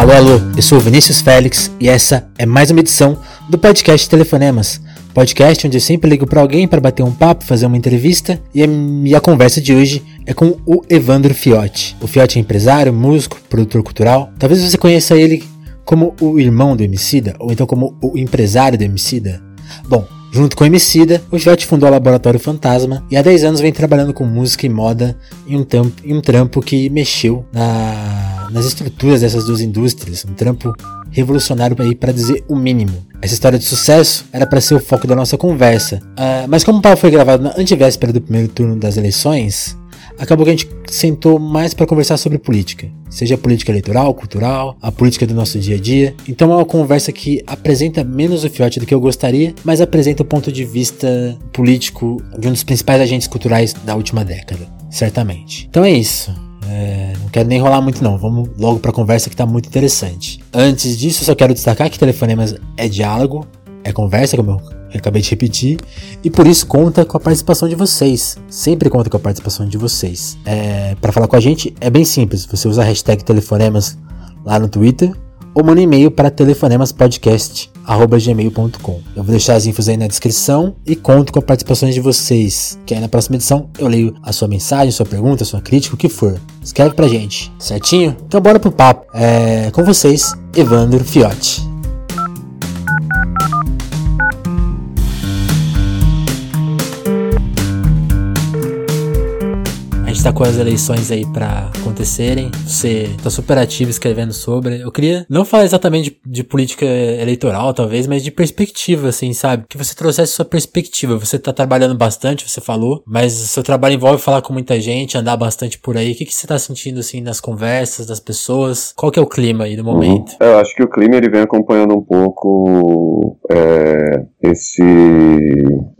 Alô, alô, eu sou o Vinícius Félix e essa é mais uma edição do podcast Telefonemas. Podcast onde eu sempre ligo para alguém para bater um papo, fazer uma entrevista e a minha conversa de hoje é com o Evandro Fiotti. O Fiotti é empresário, músico, produtor cultural. Talvez você conheça ele como o irmão do Emicida ou então como o empresário do Emicida. Bom, Junto com o Emicida, o Fiotti fundou o Laboratório Fantasma e há 10 anos vem trabalhando com música e moda em um, em um trampo que mexeu na, nas estruturas dessas duas indústrias, um trampo revolucionário para dizer o mínimo. Essa história de sucesso era para ser o foco da nossa conversa, uh, mas como o papo foi gravado na antivéspera do primeiro turno das eleições, acabou que a gente sentou mais para conversar sobre política, seja política eleitoral, cultural, a política do nosso dia a dia. Então é uma conversa que apresenta menos o fiote do que eu gostaria, mas apresenta o ponto de vista político de um dos principais agentes culturais da última década, certamente. Então é isso. É, não quero nem enrolar muito não, vamos logo para a conversa que está muito interessante. Antes disso, só quero destacar que Telefonemas é diálogo, é conversa, como eu acabei de repetir, e por isso conta com a participação de vocês. Sempre conta com a participação de vocês. É, para falar com a gente é bem simples. Você usa a hashtag telefonemas lá no Twitter ou manda um e-mail para telefonemaspodcast@gmail.com. Eu vou deixar as infos aí na descrição e conto com a participação de vocês. Que aí na próxima edição eu leio a sua mensagem, sua pergunta, sua crítica, o que for. Escreve pra gente, certinho? Então bora pro papo. É, com vocês, Evandro Fiotti. Está com as eleições aí para acontecerem. Você tá super ativo escrevendo sobre. Eu queria não falar exatamente de, de, política eleitoral, talvez, mas de perspectiva, assim, sabe? Que você trouxesse sua perspectiva. Você tá trabalhando bastante, você falou, mas seu trabalho envolve falar com muita gente, andar bastante por aí. O que, que você tá sentindo, assim, nas conversas das pessoas? Qual que é o clima aí do momento? Uhum. Eu acho que o clima ele vem acompanhando um pouco é, esse,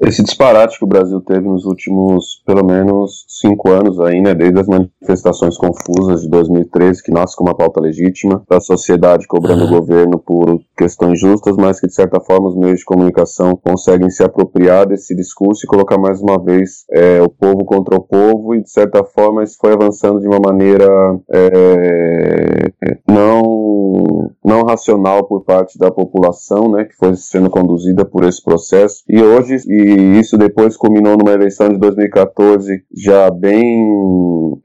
esse disparate que o Brasil teve nos últimos, pelo menos, cinco anos aí, né, desde as manifestações confusas de 2013, que nasce com uma pauta legítima, da sociedade cobrando uhum. o governo por questões justas, mas que de certa forma os meios de comunicação conseguem se apropriar desse discurso e colocar mais uma vez é, o povo contra o povo, e de certa forma isso foi avançando de uma maneira é, não, não racional por parte da população, né, que foi sendo conduzida por esse processo. E hoje, e isso depois culminou numa eleição de 2014 já bem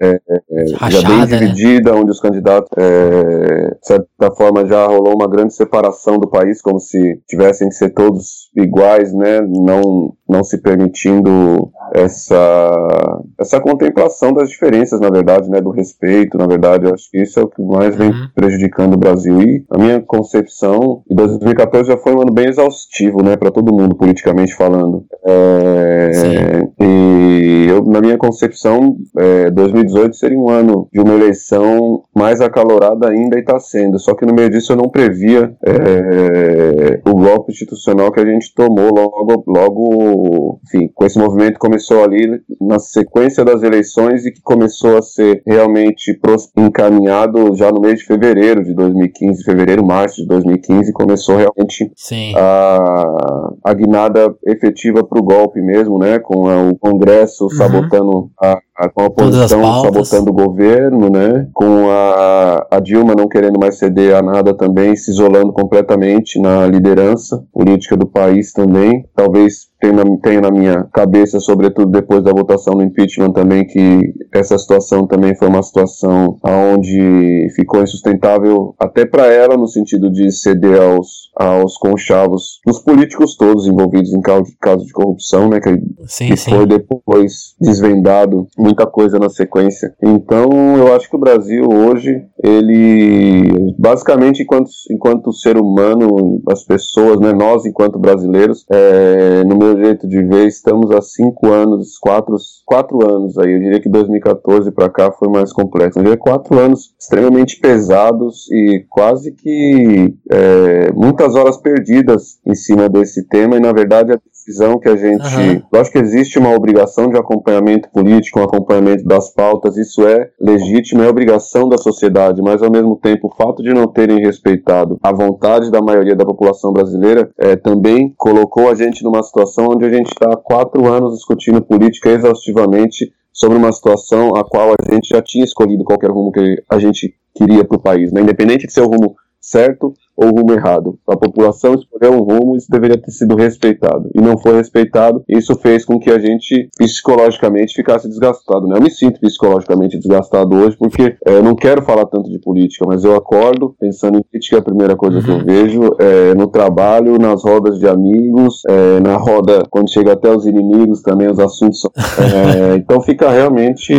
é, é, Rachada, já bem né? dividida, né? onde os candidatos, é, de certa forma, já rolou uma grande separação do país, como se tivessem que ser todos iguais, né? Não, não se permitindo essa, essa contemplação das diferenças, na verdade, né? Do respeito, na verdade, eu acho que isso é o que mais vem uhum. prejudicando o Brasil. E a minha concepção, em 2014 já foi um ano bem exaustivo, né? Para todo mundo, politicamente falando. É, e eu, na minha concepção, é, 2018 seria um ano de uma eleição mais acalorada ainda e está sendo. Só que no meio disso eu não previa é, o golpe institucional que a gente tomou logo, logo, enfim, com esse movimento começou ali na sequência das eleições e que começou a ser realmente encaminhado já no mês de fevereiro de 2015, fevereiro, março de 2015, começou realmente a, a guinada efetiva para o golpe mesmo, né, com a, o Congresso uhum. sabotando a, com a oposição sabotando o governo, né? Com a, a Dilma não querendo mais ceder a nada também, se isolando completamente na liderança política do país também. Talvez tenho, tenho na minha cabeça, sobretudo depois da votação do impeachment também, que essa situação também foi uma situação onde ficou insustentável até para ela, no sentido de ceder aos, aos conchavos dos políticos todos envolvidos em caso, caso de corrupção, né, que, sim, que sim. foi depois desvendado muita coisa na sequência. Então, eu acho que o Brasil hoje, ele, basicamente, enquanto, enquanto ser humano, as pessoas, né, nós enquanto brasileiros, é, no meu jeito de ver, estamos há cinco anos, quatro, quatro anos aí, eu diria que 2014 para cá foi mais complexo. Eu diria quatro anos extremamente pesados e quase que é, muitas horas perdidas em cima desse tema, e na verdade a decisão que a gente. Uhum. Acho que existe uma obrigação de acompanhamento político, um acompanhamento das pautas, isso é legítimo, é obrigação da sociedade, mas ao mesmo tempo o fato de não terem respeitado a vontade da maioria da população brasileira é, também colocou a gente numa situação onde a gente está há quatro anos discutindo política exaustivamente sobre uma situação a qual a gente já tinha escolhido qualquer rumo que a gente queria para o país, né? independente de ser o rumo certo ou rumo errado. A população escolheu um rumo e isso deveria ter sido respeitado. E não foi respeitado. Isso fez com que a gente psicologicamente ficasse desgastado. Né? Eu me sinto psicologicamente desgastado hoje porque é, eu não quero falar tanto de política, mas eu acordo pensando em política, é a primeira coisa que eu uhum. vejo é, no trabalho, nas rodas de amigos, é, na roda quando chega até os inimigos também, os assuntos. É, então fica realmente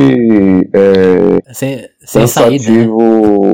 é, né?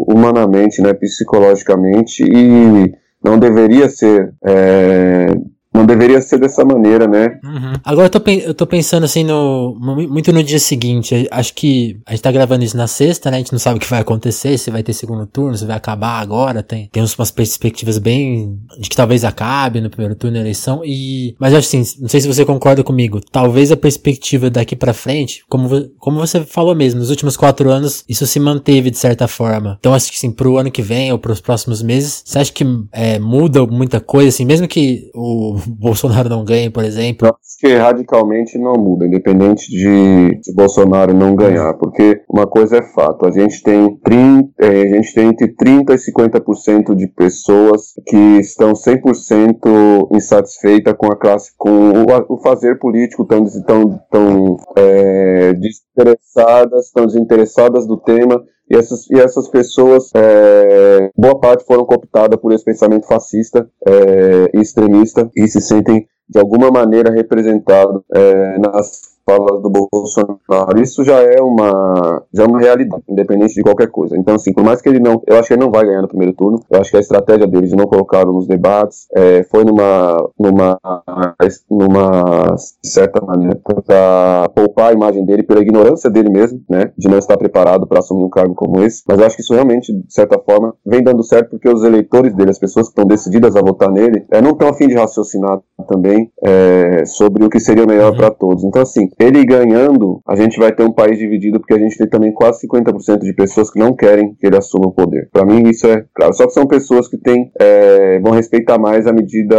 humanamente, né, psicologicamente e não deveria ser é, não deveria ser dessa maneira, né? Uhum. Agora eu tô, eu tô pensando assim no. muito no dia seguinte. Acho que a gente tá gravando isso na sexta, né? A gente não sabe o que vai acontecer, se vai ter segundo turno, se vai acabar agora. Tem, tem umas perspectivas bem. de que talvez acabe no primeiro turno da eleição. E. Mas acho assim, não sei se você concorda comigo. Talvez a perspectiva daqui para frente, como, como você falou mesmo, nos últimos quatro anos, isso se manteve de certa forma. Então acho que assim, pro ano que vem ou pros próximos meses, você acha que é, muda muita coisa, assim, mesmo que o Bolsonaro não ganhe, por exemplo? Eu acho que radicalmente não muda, independente de, de Bolsonaro não ganhar, porque uma coisa é fato, a gente tem 30, é, a gente tem entre 30 e 50% de pessoas que estão 100% insatisfeitas com a classe, com o, o fazer político, tão, tão, tão é, desinteressadas, tão desinteressadas do tema e essas, e essas pessoas, é, boa parte foram cooptadas por esse pensamento fascista é, e extremista e se sentem de alguma maneira representados é, nas falas do Bolsonaro. Isso já é uma já é uma realidade, independente de qualquer coisa. Então, assim, por mais que ele não, eu acho que ele não vai ganhar no primeiro turno. Eu acho que a estratégia deles de não colocaram nos debates é, foi numa numa numa certa maneira para poupar a imagem dele pela ignorância dele mesmo, né, de não estar preparado para assumir um cargo como esse. Mas eu acho que isso realmente, de certa forma, vem dando certo porque os eleitores dele, as pessoas que estão decididas a votar nele, é, não estão a fim de raciocinar também é, sobre o que seria melhor uhum. para todos. Então, assim, ele ganhando, a gente vai ter um país dividido porque a gente tem também quase 50% de pessoas que não querem que ele assuma o poder. Para mim isso é claro. Só que são pessoas que têm, é, vão respeitar mais a medida,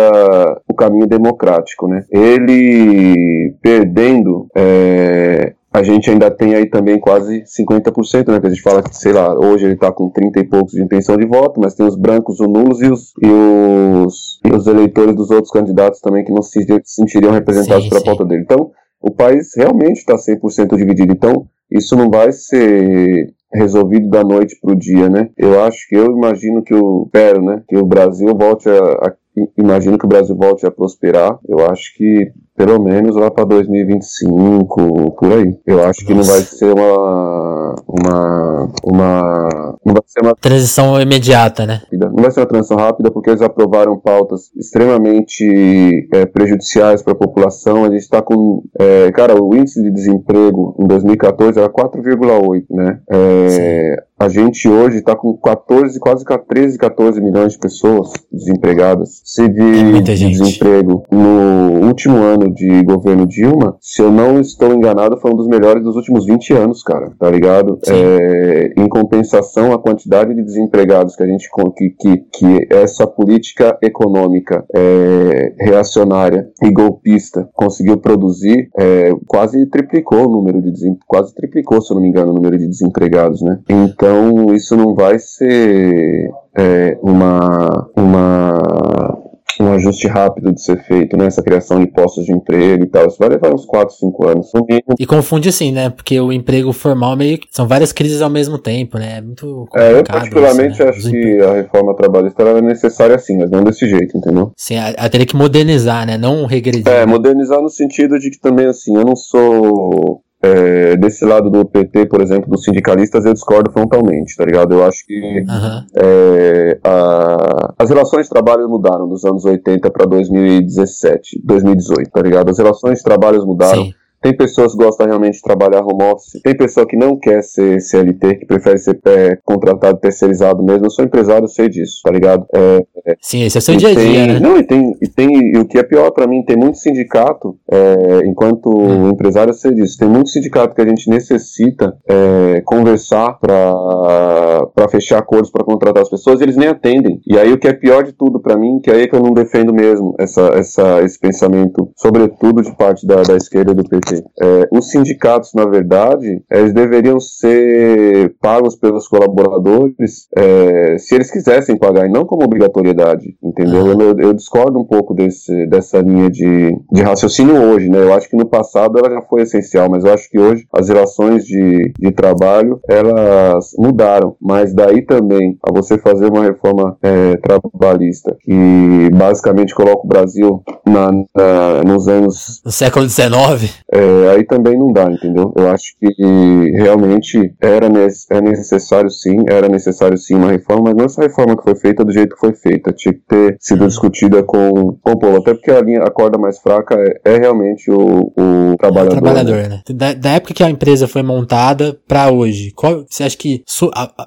o caminho democrático, né? Ele perdendo, é, a gente ainda tem aí também quase 50%, né? Que a gente fala que, sei lá, hoje ele está com 30 e poucos de intenção de voto, mas tem os brancos, os nulos e os, e os, e os eleitores dos outros candidatos também que não se sentiriam representados sim, pela sim. pauta dele. Então, o país realmente está 100% dividido. Então, isso não vai ser resolvido da noite para o dia, né? Eu acho que eu imagino que o espero, né, que o Brasil volte a, a imagino que o Brasil volte a prosperar. Eu acho que pelo menos lá para 2025, por aí. Eu acho Nossa. que não vai ser uma uma uma não vai ser uma transição imediata, né? Não vai ser uma transição rápida porque eles aprovaram pautas extremamente é, prejudiciais para a população. A gente está com, é, cara, o índice de desemprego em 2014 era 4,8, né? É, a gente hoje está com 14, quase 13, 14 milhões de pessoas desempregadas. Se de, é de desemprego no último ano de governo Dilma, se eu não estou enganado, foi um dos melhores dos últimos 20 anos, cara, tá ligado? É, em compensação, a quantidade de desempregados que a gente que, que, que essa política econômica é, reacionária e golpista conseguiu produzir, é, quase triplicou o número de quase triplicou, se eu não me engano, o número de desempregados, né? Então então, isso não vai ser é, uma, uma, um ajuste rápido de ser feito, né? Essa criação de postos de emprego e tal. Isso vai levar uns 4, 5 anos. E confunde assim, né? Porque o emprego formal meio que. São várias crises ao mesmo tempo, né? É muito complicado. É, eu particularmente isso, né? acho que a reforma trabalhista é necessária assim, mas não desse jeito, entendeu? Sim, ela teria que modernizar, né? Não regredir. É, modernizar no sentido de que também, assim, eu não sou é, desse lado do PT, por exemplo, dos sindicalistas, eu discordo frontalmente, tá ligado? Eu acho que uhum. é, a, as relações de trabalho mudaram dos anos 80 para 2017, 2018, tá ligado? As relações de trabalho mudaram. Sim. Tem pessoas que gostam realmente de trabalhar home office. Tem pessoa que não quer ser CLT, que prefere ser é, contratado terceirizado mesmo. Eu sou empresário, eu sei disso, tá ligado? É, Sim, esse é o seu dia a dia, né? Não, e tem, e tem, e o que é pior para mim, tem muito sindicato, é, enquanto hum. empresário você diz, tem muito sindicato que a gente necessita é, conversar para fechar acordos para contratar as pessoas, e eles nem atendem. E aí o que é pior de tudo para mim, que aí é que eu não defendo mesmo essa, essa, esse pensamento, sobretudo de parte da, da esquerda do PT. É, os sindicatos, na verdade, eles deveriam ser pagos pelos colaboradores é, se eles quisessem pagar, e não como obrigatoriedade, entendeu? Eu, eu, discordo um pouco desse, dessa linha de, de raciocínio hoje, né? Eu acho que no passado ela já foi essencial, mas eu acho que hoje as relações de, de trabalho, elas mudaram, mas daí também a você fazer uma reforma é, trabalhista que basicamente coloca o Brasil na, na nos anos... No século XIX? É, aí também não dá, entendeu? Eu acho que realmente era é necessário sim, era necessário sim uma reforma, mas não essa reforma que foi feita do jeito que foi feita, tinha que ter sido discutida com, com o povo, até porque a linha, a corda mais fraca é, é realmente o, o trabalhador. É o trabalhador, né? Da, da, época que a empresa foi montada para hoje, qual, você acha que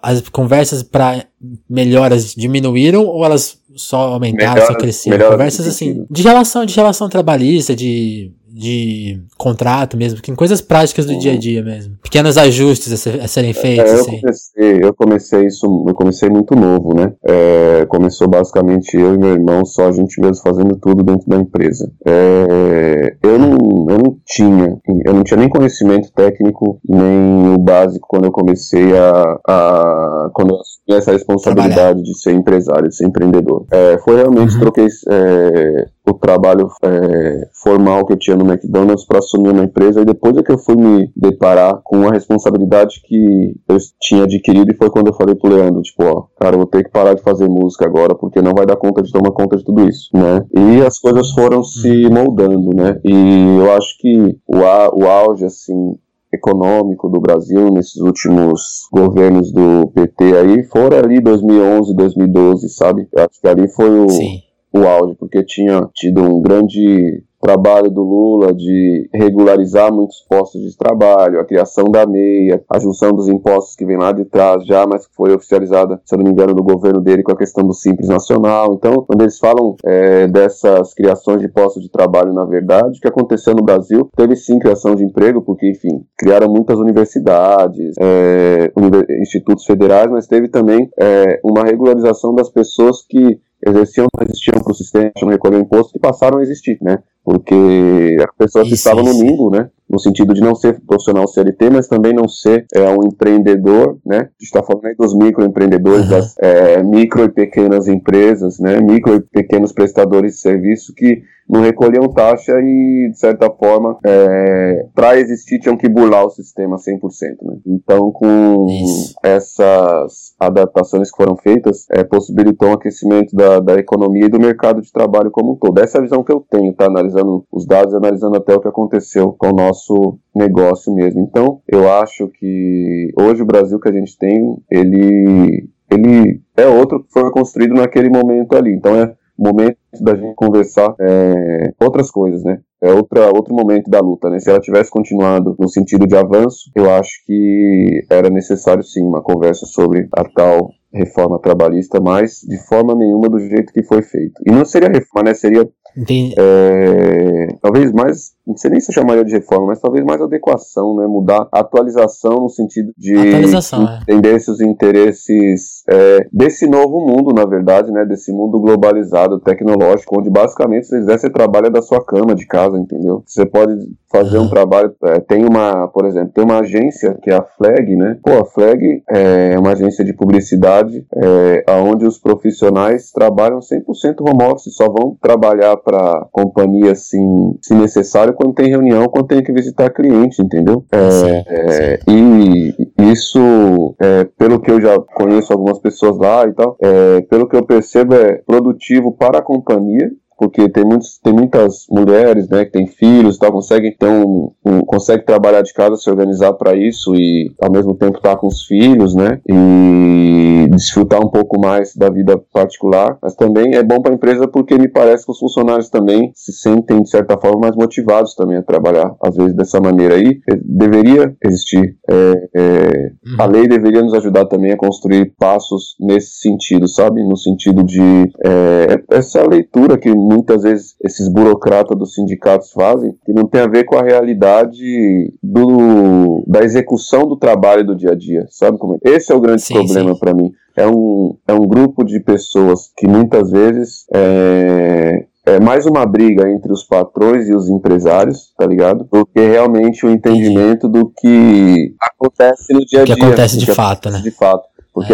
as conversas para melhoras diminuíram ou elas só aumentaram, melhoras, só cresceram? Conversas assim, de relação, de relação trabalhista, de de contrato mesmo, em coisas práticas do uhum. dia a dia mesmo. Pequenos ajustes a, ser, a serem é, feitos. É, eu, assim. comecei, eu comecei isso, eu comecei muito novo, né? É, começou basicamente eu e meu irmão, só a gente mesmo fazendo tudo dentro da empresa. É, eu, não, eu não tinha, eu não tinha nem conhecimento técnico, nem o básico quando eu comecei a, a quando eu assumi essa responsabilidade Trabalhar. de ser empresário, de ser empreendedor. É, foi realmente, uhum. troquei é, o trabalho é, formal que eu tinha no McDonald's para assumir uma empresa e depois é que eu fui me deparar com a responsabilidade que eu tinha adquirido e foi quando eu falei pro Leandro, tipo, ó, cara, eu vou ter que parar de fazer música agora porque não vai dar conta de tomar conta de tudo isso, né? E as coisas foram se moldando, né? E eu acho que o, o auge, assim, econômico do Brasil nesses últimos governos do PT aí foram ali 2011, 2012, sabe? Eu acho que ali foi o, Sim o auge, porque tinha tido um grande trabalho do Lula de regularizar muitos postos de trabalho, a criação da meia, a junção dos impostos que vem lá de trás já, mas que foi oficializada, se eu não me engano, no governo dele com a questão do Simples Nacional. Então, quando eles falam é, dessas criações de postos de trabalho, na verdade, o que aconteceu no Brasil, teve sim criação de emprego, porque, enfim, criaram muitas universidades, é, institutos federais, mas teve também é, uma regularização das pessoas que exerciam, não existiam para o sistema, não recolhiam imposto, que passaram a existir, né? Porque as pessoas isso, estavam no limbo, né? No sentido de não ser profissional CLT, mas também não ser é, um empreendedor, né? A gente está falando aí dos microempreendedores, uhum. das é, micro e pequenas empresas, né? Micro e pequenos prestadores de serviço que não recolhiam taxa e, de certa forma, é, para existir tinham que burlar o sistema 100%. Né? Então, com Isso. essas adaptações que foram feitas, é, possibilitou um aquecimento da, da economia e do mercado de trabalho como um todo. Essa é a visão que eu tenho, tá? Analisando os dados e analisando até o que aconteceu com o nosso negócio mesmo. Então, eu acho que hoje o Brasil que a gente tem, ele, ele é outro que foi construído naquele momento ali. Então, é momento da gente conversar é, outras coisas, né? É outra, outro momento da luta, né? Se ela tivesse continuado no sentido de avanço, eu acho que era necessário sim uma conversa sobre a tal reforma trabalhista, mas de forma nenhuma do jeito que foi feito. E não seria reforma, né? Seria é, talvez mais, não sei nem se eu chamaria de reforma, mas talvez mais adequação, né? Mudar, atualização no sentido de é. entender é. os interesses é, desse novo mundo, na verdade, né? Desse mundo globalizado, tecnológico, onde basicamente, se quiser, você trabalha da sua cama de casa, entendeu? Você pode fazer um trabalho. É, tem uma, por exemplo, tem uma agência que é a Flag, né? Pô, a Flag é uma agência de publicidade é, onde os profissionais trabalham 100% home office, só vão trabalhar para companhia assim, se necessário, quando tem reunião, quando tem que visitar cliente, entendeu? É, é. E isso, é, pelo que eu já conheço algumas pessoas lá e tal, é, pelo que eu percebo, é produtivo para a companhia Turnier porque tem, muitos, tem muitas mulheres, né, que têm filhos e tal, conseguem ter um, um, consegue trabalhar de casa, se organizar para isso e ao mesmo tempo estar tá com os filhos, né, e desfrutar um pouco mais da vida particular, mas também é bom para a empresa porque me parece que os funcionários também se sentem de certa forma mais motivados também a trabalhar, às vezes dessa maneira aí, deveria existir, é, é, uhum. a lei deveria nos ajudar também a construir passos nesse sentido, sabe, no sentido de é, essa leitura que muitas vezes esses burocratas dos sindicatos fazem, que não tem a ver com a realidade do, da execução do trabalho do dia a dia, sabe como é? Esse é o grande sim, problema para mim. É um, é um grupo de pessoas que muitas vezes é, é mais uma briga entre os patrões e os empresários, tá ligado? Do que realmente o entendimento do que acontece no dia a dia. Que acontece de fato, né? De fato. Porque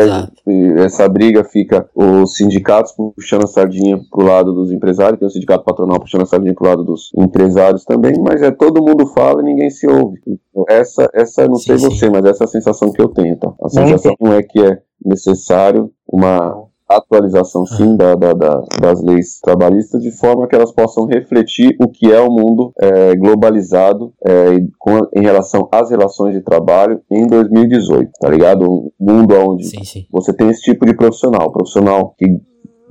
essa briga fica os sindicatos puxando a sardinha pro lado dos empresários, tem o sindicato patronal puxando a sardinha pro lado dos empresários também, mas é todo mundo fala e ninguém se ouve. Então, essa, essa não sim, sei sim. você, mas essa é a sensação que eu tenho, tá? A sensação não é que é necessário uma atualização sim da, da, da, das leis trabalhistas de forma que elas possam refletir o que é o mundo é, globalizado é, com, em relação às relações de trabalho em 2018, tá ligado? Um mundo onde sim, sim. você tem esse tipo de profissional, profissional que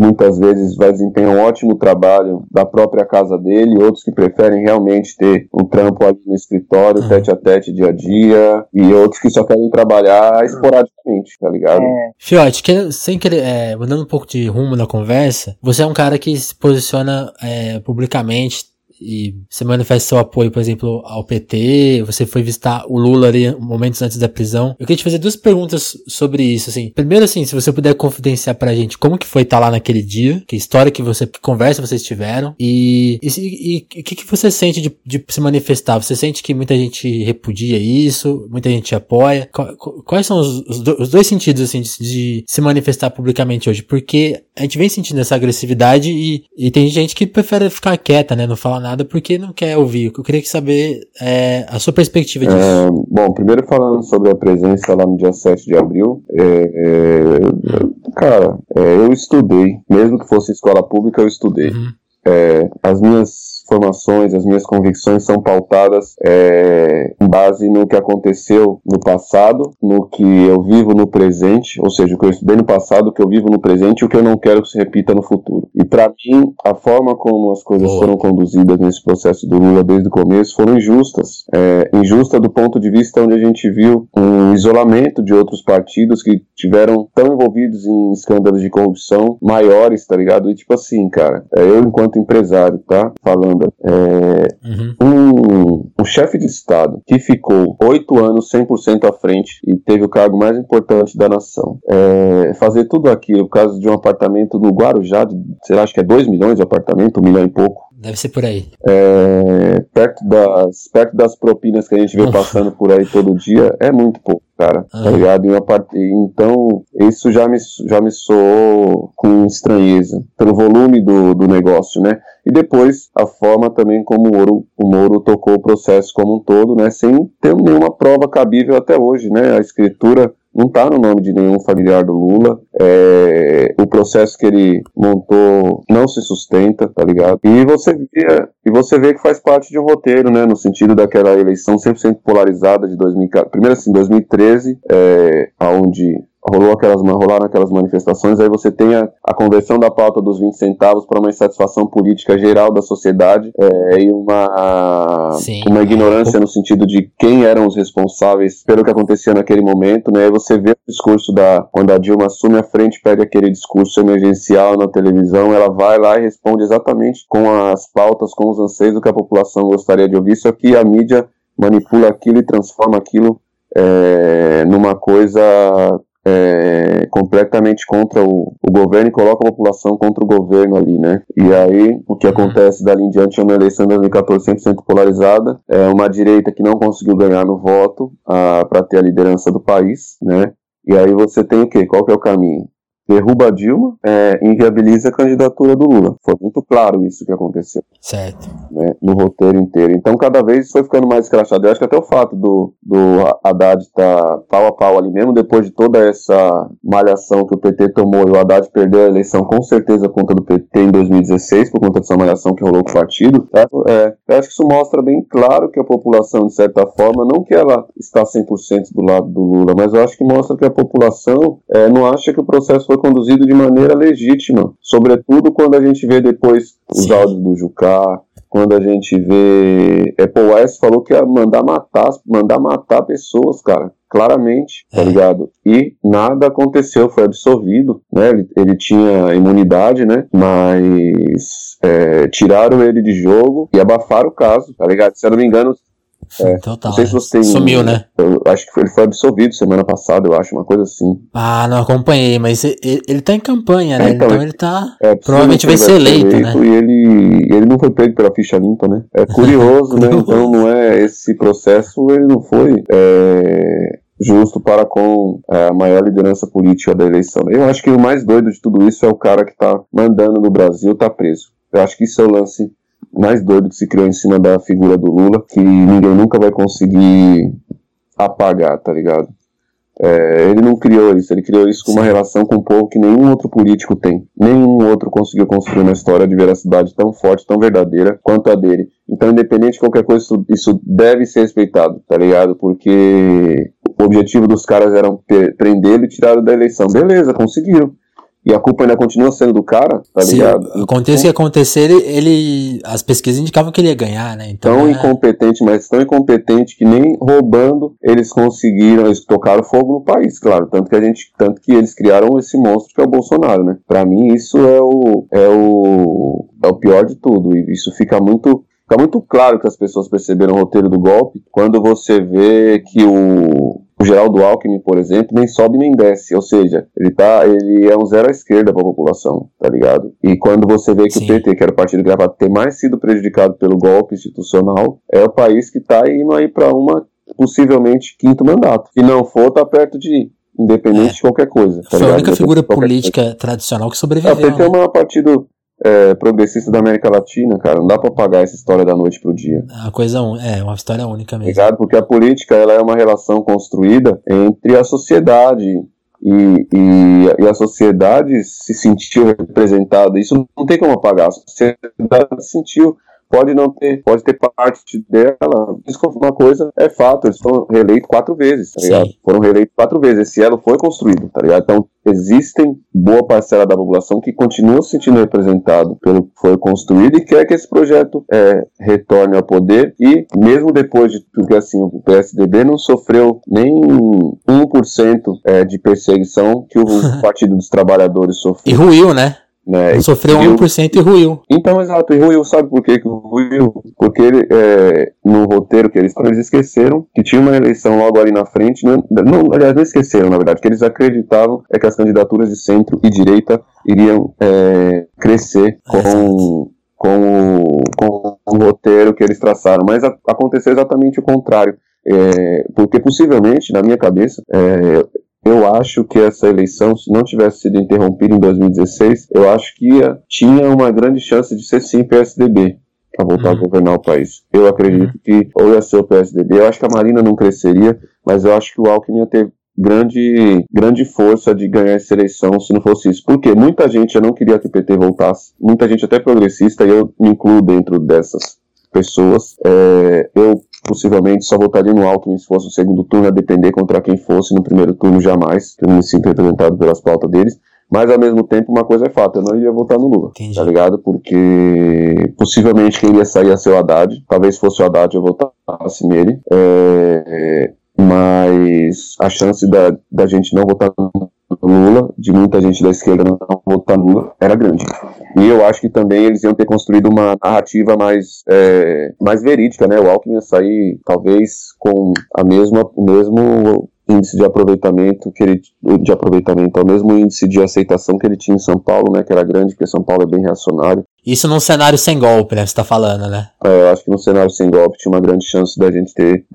muitas vezes vai desempenhar um ótimo trabalho da própria casa dele, outros que preferem realmente ter um trampo ali no escritório, uhum. tete a tete, dia a dia, e outros que só querem trabalhar esporadicamente, tá ligado? É. Fiote, que, sem querer, é, mudando um pouco de rumo na conversa, você é um cara que se posiciona é, publicamente, e você manifesta seu apoio, por exemplo, ao PT, você foi visitar o Lula ali momentos antes da prisão. Eu queria te fazer duas perguntas sobre isso, assim. Primeiro, assim, se você puder confidenciar pra gente como que foi estar tá lá naquele dia, que história que você, que conversa vocês tiveram, e o que, que você sente de, de se manifestar? Você sente que muita gente repudia isso, muita gente apoia? Quais são os, os, os dois sentidos, assim, de, de, se manifestar publicamente hoje? Porque a gente vem sentindo essa agressividade e, e tem gente que prefere ficar quieta, né, não falar nada nada porque não quer ouvir. Eu queria saber é, a sua perspectiva disso. É, bom, primeiro falando sobre a presença lá no dia 7 de abril, é, é cara, é, eu estudei, mesmo que fosse escola pública, eu estudei. Uhum. É, as minhas formações, as minhas convicções são pautadas é, em base no que aconteceu no passado, no que eu vivo no presente, ou seja, o que eu estudei no passado, o que eu vivo no presente e o que eu não quero que se repita no futuro. E para mim, a forma como as coisas foram conduzidas nesse processo do Lula desde o começo foram injustas. É, injusta do ponto de vista onde a gente viu um isolamento de outros partidos que tiveram tão envolvidos em escândalos de corrupção maiores, tá ligado? E tipo assim, cara, é, eu enquanto empresário, tá? Falando é, uhum. um, um chefe de Estado que ficou oito anos 100% à frente e teve o cargo mais importante da nação, é, fazer tudo aquilo, por causa de um apartamento no Guarujá, de, sei lá, acho que é 2 milhões de apartamento, um milhão e pouco. Deve ser por aí. É, perto, das, perto das propinas que a gente vê passando por aí todo dia, é muito pouco cara, tá ligado? Uma part... Então, isso já me, já me soou com estranheza, pelo volume do, do negócio, né? E depois, a forma também como o Moro, o Moro tocou o processo como um todo, né? Sem ter nenhuma prova cabível até hoje, né? A escritura não está no nome de nenhum familiar do Lula. É, o processo que ele montou não se sustenta, tá ligado? E você vê, e você vê que faz parte de um roteiro, né? No sentido daquela eleição 100% polarizada de 2014. Primeiro assim, 2013, é, onde rolou aquelas, rolaram aquelas manifestações, aí você tem a, a conversão da pauta dos 20 centavos para uma insatisfação política geral da sociedade é, e uma, Sim. uma ignorância no sentido de quem eram os responsáveis pelo que acontecia naquele momento, né? Aí você vê o discurso da quando a Dilma assume a frente, pede aquele discurso emergencial na televisão, ela vai lá e responde exatamente com as pautas, com os anseios do que a população gostaria de ouvir, só que a mídia manipula aquilo e transforma aquilo é, numa coisa é, completamente contra o, o, governo e coloca a população contra o governo ali, né? E aí o que uhum. acontece dali em diante é uma eleição de 2014 100% polarizada, é uma direita que não conseguiu ganhar no voto para ter a liderança do país, né? E aí você tem o quê? Qual que é o caminho? Derruba Dilma, é, inviabiliza a candidatura do Lula. Foi muito claro isso que aconteceu. Certo. Né, no roteiro inteiro. Então, cada vez foi ficando mais escrachado. Eu acho que até o fato do, do Haddad estar tá pau a pau ali, mesmo depois de toda essa malhação que o PT tomou e o Haddad perdeu a eleição com certeza por conta do PT em 2016, por conta dessa malhação que rolou com o partido, tá? é, eu acho que isso mostra bem claro que a população, de certa forma, não que ela está 100% do lado do Lula, mas eu acho que mostra que a população é, não acha que o processo foi conduzido de maneira legítima, sobretudo quando a gente vê depois os Sim. áudios do Jucá, quando a gente vê Apple West falou que ia mandar matar, mandar matar pessoas, cara, claramente, tá é. ligado? E nada aconteceu, foi absolvido, né? Ele, ele tinha imunidade, né? Mas é, tiraram ele de jogo e abafaram o caso, tá ligado? Se eu não me engano, é, Total. Não sei se você tem. Sumiu, né? Eu acho que ele foi absolvido semana passada, eu acho, uma coisa assim. Ah, não acompanhei, mas ele, ele tá em campanha, né? É, então, então, ele tá. É, provavelmente vai ser eleito, eleito, né? E ele, ele não foi pego pela ficha limpa, né? É curioso, né? Então não é esse processo, ele não foi. É, justo para com é, a maior liderança política da eleição. Eu acho que o mais doido de tudo isso é o cara que está mandando no Brasil tá preso. Eu acho que isso é o lance mais doido que se criou em cima da figura do Lula, que ninguém nunca vai conseguir apagar, tá ligado? É, ele não criou isso, ele criou isso com uma relação com o povo que nenhum outro político tem. Nenhum outro conseguiu construir uma história de veracidade tão forte, tão verdadeira quanto a dele. Então, independente de qualquer coisa, isso, isso deve ser respeitado, tá ligado? Porque o objetivo dos caras era prendê-lo e tirá-lo da eleição. Beleza, conseguiram e a culpa ainda continua sendo do cara, tá Se ligado? Aconteça então, que acontecer, ele, ele, As pesquisas indicavam que ele ia ganhar, né? Então, tão é... incompetente, mas tão incompetente que nem roubando eles conseguiram, eles tocaram fogo no país, claro. Tanto que a gente. Tanto que eles criaram esse monstro que é o Bolsonaro, né? Pra mim, isso é o. é o. é o pior de tudo. E isso fica muito. Fica muito claro que as pessoas perceberam o roteiro do golpe quando você vê que o, o Geraldo Alckmin, por exemplo, nem sobe nem desce, ou seja, ele tá, ele é um zero à esquerda para a população, tá ligado? E quando você vê que Sim. o PT, que era o partido que era ter mais sido prejudicado pelo golpe institucional, é o país que está indo aí para uma possivelmente quinto mandato. Se não for, tá perto de ir independente é. de qualquer coisa. Tá Foi ligado? a única figura política coisa. tradicional que sobreviveu. É, o PT é né? uma partido é, progressista da América Latina, cara. Não dá pra pagar essa história da noite pro dia. É uma coisa é uma história única mesmo. Ligado? Porque a política ela é uma relação construída entre a sociedade e, e, e, a sociedade se sentiu representada. Isso não tem como apagar. A sociedade se sentiu pode não ter, pode ter parte dela. Uma coisa é fato, eles foram reeleitos quatro vezes, tá ligado? Sim. Foram reeleitos quatro vezes. Esse elo foi construído, tá ligado? Então, existem boa parcela da população que continua se sentindo representado pelo que foi construído e quer que esse projeto é, retorne ao poder e mesmo depois de porque assim o PSDB não sofreu nem 1% é, de perseguição que o Partido dos Trabalhadores sofreu. E ruiu, né? Né? Sofreu 1% e ruiu. Então, exato, e ruiu. Sabe por que ruiu? Porque ele, é, no roteiro que eles eles esqueceram que tinha uma eleição logo ali na frente. Não, não, aliás, não esqueceram, na verdade. que eles acreditavam é que as candidaturas de centro e direita iriam é, crescer com, com, o, com o roteiro que eles traçaram. Mas a, aconteceu exatamente o contrário. É, porque possivelmente, na minha cabeça, é, eu acho que essa eleição, se não tivesse sido interrompida em 2016, eu acho que ia, tinha uma grande chance de ser sim PSDB para voltar uhum. a governar o país. Eu acredito uhum. que ou ia ser o PSDB, eu acho que a Marina não cresceria, mas eu acho que o Alckmin ia ter grande, grande força de ganhar essa eleição se não fosse isso. Porque muita gente já não queria que o PT voltasse, muita gente até progressista, e eu me incluo dentro dessas pessoas. É, eu possivelmente só votaria no Alckmin se fosse o segundo turno, a depender contra quem fosse no primeiro turno, jamais, que eu não me sinto representado pelas pautas deles. Mas ao mesmo tempo, uma coisa é fato, eu não iria votar no Lula. Entendi. Tá ligado? Porque possivelmente quem iria sair ia ser o Haddad. Talvez fosse o Haddad eu votasse nele. É, mas a chance da, da gente não votar no Lula, de muita gente da esquerda não votar Lula, era grande. E eu acho que também eles iam ter construído uma narrativa mais, é, mais verídica, né? O Alckmin ia sair, talvez, com a mesma, o mesmo índice de aproveitamento que ele de aproveitamento, o mesmo índice de aceitação que ele tinha em São Paulo, né, que era grande, porque São Paulo é bem reacionário. Isso num cenário sem golpe, né? Você tá falando, né? É, eu acho que no cenário sem golpe tinha uma grande chance da gente ter,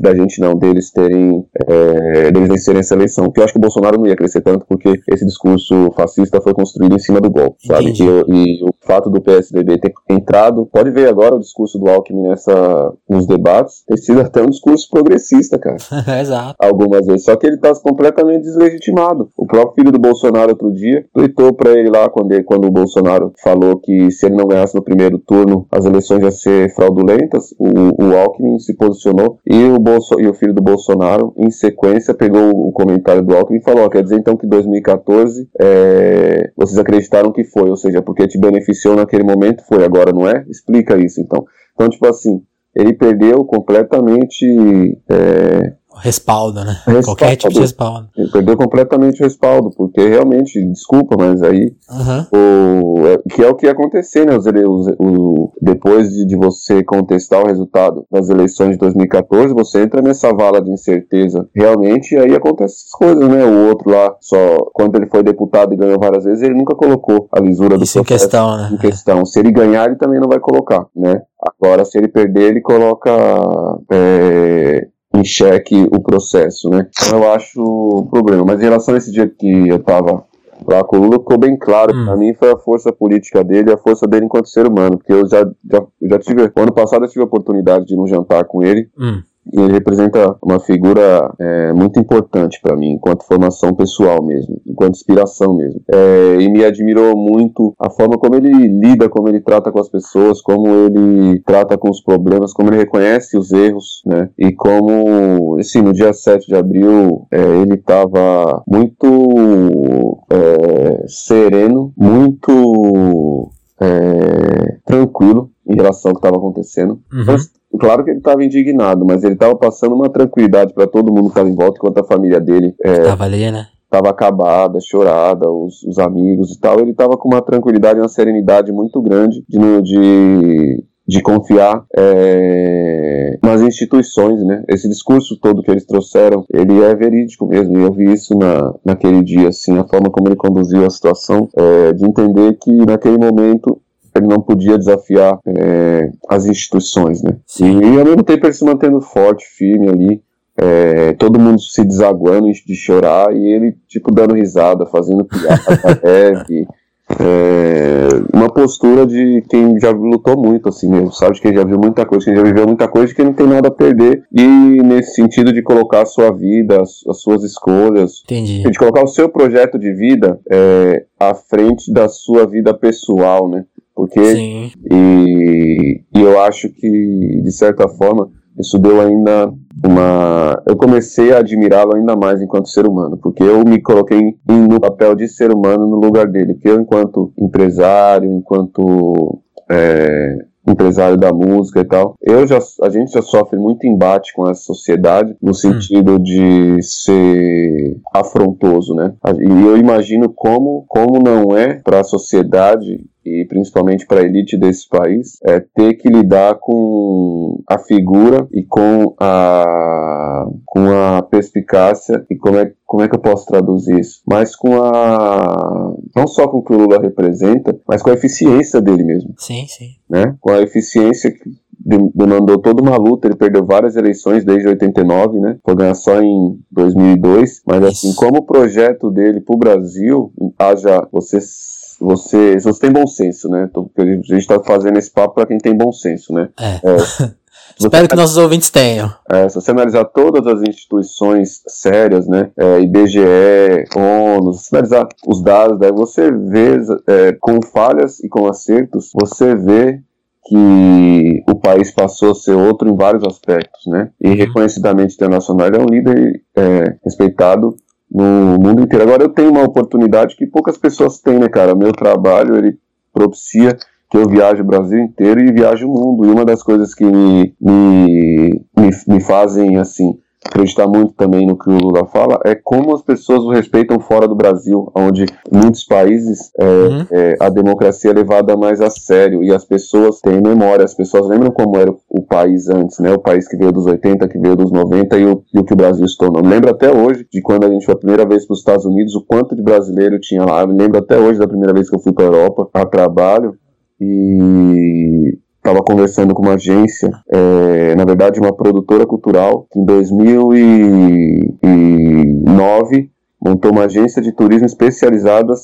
da gente não, deles terem, é, deles vencerem essa eleição. Porque eu acho que o Bolsonaro não ia crescer tanto porque esse discurso fascista foi construído em cima do golpe, sabe? E, e, o fato do PSDB ter entrado, pode ver agora o discurso do Alckmin nessa, nos debates, ter sido até um discurso progressista, cara. Exato. Algumas vezes. Só que ele tá completamente deslegitimado. O próprio filho do Bolsonaro outro dia tweetou pra ele lá quando, ele, quando o Bolsonaro falou que se ele não ganhasse no primeiro turno, as eleições iam ser fraudulentas. O, o Alckmin se posicionou e o, Bolso, e o filho do Bolsonaro, em sequência, pegou o comentário do Alckmin e falou: quer dizer então que 2014 é, vocês acreditaram que foi, ou seja, porque te beneficiou naquele momento, foi, agora não é? Explica isso então. Então, tipo assim, ele perdeu completamente. É, respaldo, né? Respaldo. Qualquer tipo de respaldo. Ele perdeu completamente o respaldo, porque realmente, desculpa, mas aí uhum. o, é, que é o que ia acontecer, né? Os, os, o, depois de, de, você contestar o resultado das eleições de 2014, você entra nessa vala de incerteza realmente, e aí acontecem essas coisas, né? O outro lá, só quando ele foi deputado e ganhou várias vezes, ele nunca colocou a lisura do Isso em questão, né? Em questão. Se ele ganhar, ele também não vai colocar, né? Agora, se ele perder, ele coloca é, em xeque o processo, né? Então eu acho o problema. Mas em relação a esse dia que eu tava lá com o Lula, ficou bem claro. Hum. Pra mim foi a força política dele e a força dele enquanto ser humano. Porque eu já, já, já tive. ano passado eu tive a oportunidade de ir num jantar com ele. Hum. E ele representa uma figura é, muito importante para mim, enquanto formação pessoal mesmo, enquanto inspiração mesmo. É, e me admirou muito a forma como ele lida, como ele trata com as pessoas, como ele trata com os problemas, como ele reconhece os erros, né? E como, assim, no dia 7 de abril, é, ele estava muito é, sereno, muito é, tranquilo em relação ao que estava acontecendo. Uhum. Mas, claro que ele estava indignado, mas ele estava passando uma tranquilidade para todo mundo que estava em volta, enquanto a família dele estava é, ali, né? Estava acabada, chorada, os, os, amigos e tal. Ele estava com uma tranquilidade, uma serenidade muito grande de, de de confiar é, nas instituições, né? Esse discurso todo que eles trouxeram, ele é verídico mesmo. E eu vi isso na, naquele dia, assim, a forma como ele conduziu a situação, é, de entender que naquele momento ele não podia desafiar é, as instituições, né? Sim. E ao mesmo tempo ele se mantendo forte, firme ali, é, todo mundo se desaguando de chorar e ele, tipo, dando risada, fazendo piada leve. É, uma postura de quem já lutou muito, assim mesmo, sabe? De quem já viu muita coisa, quem já viveu muita coisa, de quem não tem nada a perder. E nesse sentido de colocar a sua vida, as, as suas escolhas, Entendi. de colocar o seu projeto de vida é, à frente da sua vida pessoal, né? Porque Sim. E, e eu acho que, de certa forma, isso deu ainda uma. Eu comecei a admirá-lo ainda mais enquanto ser humano, porque eu me coloquei no papel de ser humano no lugar dele. Porque eu, enquanto empresário, enquanto é, empresário da música e tal. Eu já, a gente já sofre muito embate com essa sociedade no sentido hum. de ser afrontoso, né? E eu imagino como, como não é para a sociedade e principalmente para a elite desse país, é ter que lidar com a figura e com a, com a perspicácia e como é, como é que eu posso traduzir isso? Mas com a. não só com o que o Lula representa, mas com a eficiência dele mesmo. Sim, sim. Né? Com a eficiência que demandou toda uma luta, ele perdeu várias eleições desde 89, né? Foi ganhar só em 2002, mas assim, Isso. como o projeto dele para o Brasil, haja você você, se você tem bom senso, né? Porque a gente está fazendo esse papo para quem tem bom senso, né? É. é Espero que nossos ouvintes tenham. É, se você analisar todas as instituições sérias, né, é, IBGE, ONU, se analisar os dados, daí você vê é, com falhas e com acertos, você vê que o país passou a ser outro em vários aspectos, né? E uhum. reconhecidamente internacional, ele é um líder é, respeitado no mundo inteiro. Agora eu tenho uma oportunidade que poucas pessoas têm, né, cara? Meu trabalho, ele propicia que eu viaje o Brasil inteiro e viaje o mundo. E uma das coisas que me, me, me, me fazem, assim, acreditar muito também no que o Lula fala é como as pessoas o respeitam fora do Brasil, onde em muitos países é, uhum. é, a democracia é levada mais a sério e as pessoas têm memória, as pessoas lembram como era o país antes, né? O país que veio dos 80, que veio dos 90 e o, e o que o Brasil se tornou. lembro até hoje de quando a gente foi a primeira vez para os Estados Unidos, o quanto de brasileiro tinha lá. Eu lembro até hoje da primeira vez que eu fui para a Europa a trabalho e estava conversando com uma agência, é, na verdade uma produtora cultural, que em 2009 montou uma agência de turismo especializada,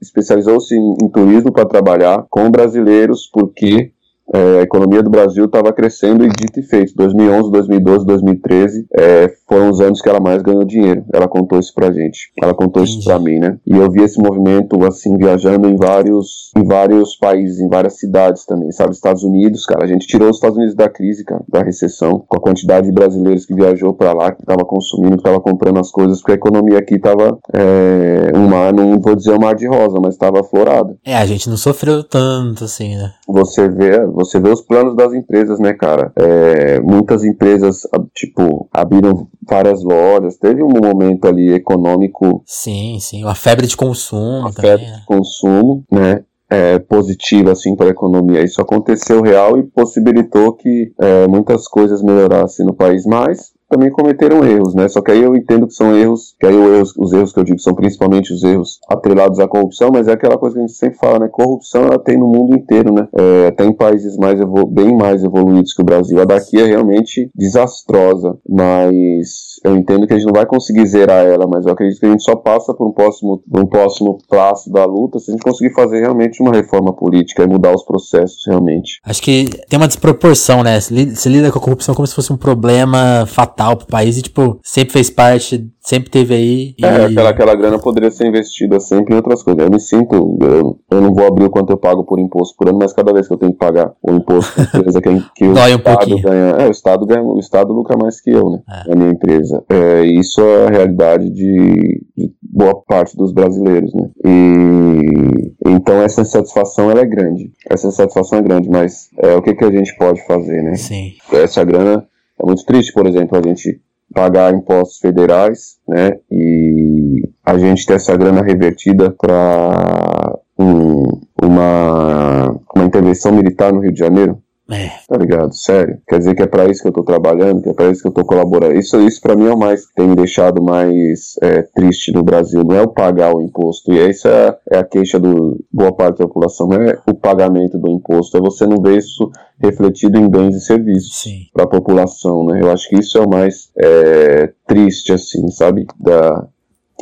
especializou-se em, em turismo para trabalhar com brasileiros, porque é, a economia do Brasil estava crescendo e dito e feito. 2011, 2012, 2013 é, foram os anos que ela mais ganhou dinheiro. Ela contou isso pra gente. Ela contou Entendi. isso pra mim, né? E eu vi esse movimento, assim, viajando em vários, em vários países, em várias cidades também, sabe? Estados Unidos, cara. A gente tirou os Estados Unidos da crise, cara, da recessão, com a quantidade de brasileiros que viajou para lá, que tava consumindo, que tava comprando as coisas, porque a economia aqui tava é, um mar, não vou dizer um mar de rosa, mas tava aflorada. É, a gente não sofreu tanto, assim, né? Você vê, você vê os planos das empresas, né, cara? É, muitas empresas, tipo, abriram várias lojas. Teve um momento ali econômico. Sim, sim. Uma febre de consumo. Uma também, febre né? de consumo, né? É, positiva assim para a economia. Isso aconteceu real e possibilitou que é, muitas coisas melhorassem no país, mas também cometeram erros, né? Só que aí eu entendo que são erros, que aí erros, os erros que eu digo são principalmente os erros atrelados à corrupção, mas é aquela coisa que a gente sempre fala, né? Corrupção ela tem no mundo inteiro, né? É, até em países mais bem mais evoluídos que o Brasil. A daqui é realmente desastrosa, mas eu entendo que a gente não vai conseguir zerar ela, mas eu acredito que a gente só passa por um próximo, por um próximo passo da luta se a gente conseguir fazer realmente uma reforma política e mudar os processos realmente. Acho que tem uma desproporção, né? Se lida com a corrupção como se fosse um problema fatal fatal pro país e, tipo, sempre fez parte, sempre teve aí. E... É, aquela, aquela grana poderia ser investida sempre em outras coisas. Eu me sinto, eu, eu não vou abrir o quanto eu pago por imposto por ano, mas cada vez que eu tenho que pagar o imposto da empresa que, que o Dói um Estado pouquinho. ganha. É, o Estado ganha, o Estado lucra mais que eu, né? É. A minha empresa. É, isso é a realidade de, de boa parte dos brasileiros, né? E então essa insatisfação ela é grande. Essa insatisfação é grande, mas é, o que, que a gente pode fazer, né? Sim. Essa grana é muito triste, por exemplo, a gente pagar impostos federais, né, e a gente ter essa grana revertida para um, uma, uma intervenção militar no Rio de Janeiro. É. Tá ligado? Sério. Quer dizer que é para isso que eu tô trabalhando, que é para isso que eu tô colaborando. Isso, isso para mim é o mais que tem me deixado mais é, triste no Brasil. Não é o pagar o imposto. E essa é, é a queixa do boa parte da população. Não é o pagamento do imposto. É você não ver isso refletido em bens e serviços para a população, né? Eu acho que isso é o mais é, triste, assim, sabe? Da,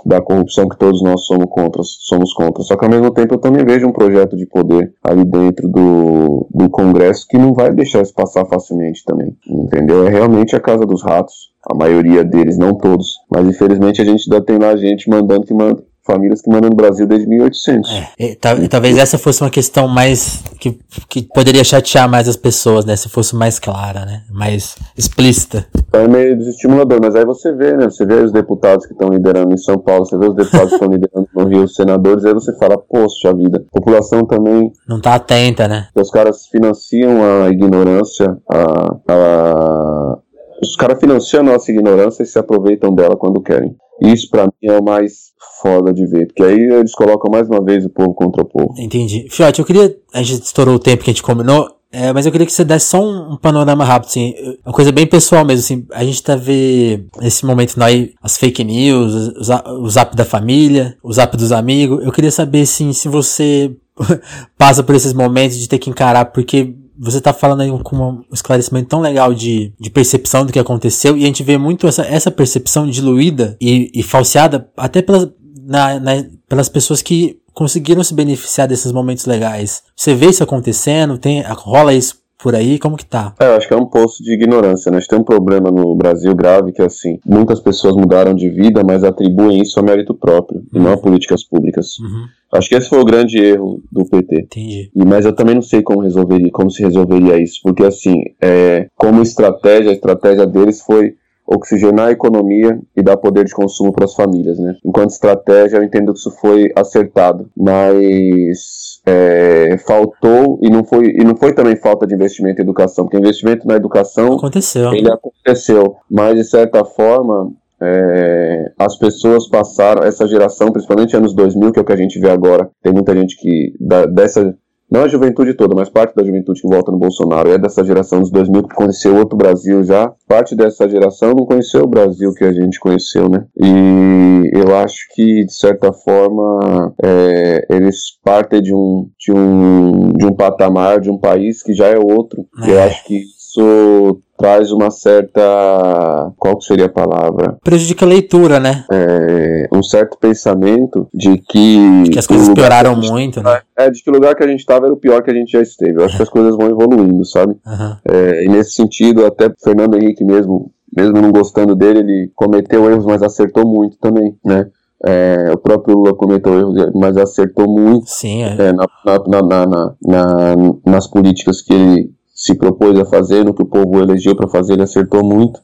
da corrupção que todos nós somos contra, somos contra. Só que ao mesmo tempo eu também vejo um projeto de poder ali dentro do, do Congresso que não vai deixar isso passar facilmente também, entendeu? É realmente a casa dos ratos, a maioria deles, não todos, mas infelizmente a gente ainda tem lá gente mandando que manda famílias que mandam no Brasil desde 1800. É, talvez essa fosse uma questão mais que, que poderia chatear mais as pessoas, né? Se fosse mais clara, né? Mais explícita. É meio desestimulador, mas aí você vê, né? Você vê os deputados que estão liderando em São Paulo, você vê os deputados que estão liderando no Rio, os senadores, aí você fala, poxa vida, a população também. Não tá atenta, né? Os caras financiam a ignorância, a, a os caras financiam a nossa ignorância e se aproveitam dela quando querem. Isso para mim é o mais foda de ver, porque aí eles colocam mais uma vez o povo contra o povo. Entendi. Fiote, eu queria. A gente estourou o tempo que a gente combinou. É, mas eu queria que você desse só um, um, panorama rápido, assim, uma coisa bem pessoal mesmo, assim, a gente tá vendo nesse momento aí as fake news, o zap da família, o zap dos amigos, eu queria saber, assim, se você passa por esses momentos de ter que encarar, porque você tá falando aí com um esclarecimento tão legal de, de percepção do que aconteceu, e a gente vê muito essa, essa percepção diluída e, e falseada até pelas, na, na, pelas pessoas que conseguiram se beneficiar desses momentos legais. Você vê isso acontecendo? Tem, rola isso por aí? Como que tá? É, eu acho que é um poço de ignorância, né? A gente tem um problema no Brasil grave que é assim, muitas pessoas mudaram de vida, mas atribuem isso a mérito próprio, uhum. e não a políticas públicas. Uhum. Acho que esse foi o grande erro do PT. Entendi. E, mas eu também não sei como resolveria, como se resolveria isso, porque assim, é, como estratégia, a estratégia deles foi oxigenar a economia e dar poder de consumo para as famílias, né? Enquanto estratégia, eu entendo que isso foi acertado, mas é, faltou e não foi e não foi também falta de investimento em educação, porque investimento na educação aconteceu, ele aconteceu, mas de certa forma é, as pessoas passaram, essa geração, principalmente anos 2000, que é o que a gente vê agora, tem muita gente que da, dessa não a juventude toda, mas parte da juventude que volta no Bolsonaro é dessa geração dos 2000 que conheceu outro Brasil já. Parte dessa geração não conheceu o Brasil que a gente conheceu, né? E eu acho que, de certa forma, é, eles partem de um, de, um, de um patamar, de um país que já é outro. É. Eu acho que isso traz uma certa. Qual seria a palavra? Prejudica a leitura, né? É, um certo pensamento de que. De que as coisas pioraram muito, né? É, de que o lugar que a gente estava era o pior que a gente já esteve. Eu acho que as coisas vão evoluindo, sabe? Uhum. É, e nesse sentido, até Fernando Henrique mesmo, mesmo não gostando dele, ele cometeu erros, mas acertou muito também, né? É, o próprio Lula cometeu erros, mas acertou muito Sim, é. É, na, na, na, nas políticas que ele se propôs a fazer, no que o povo elegeu para fazer, ele acertou muito.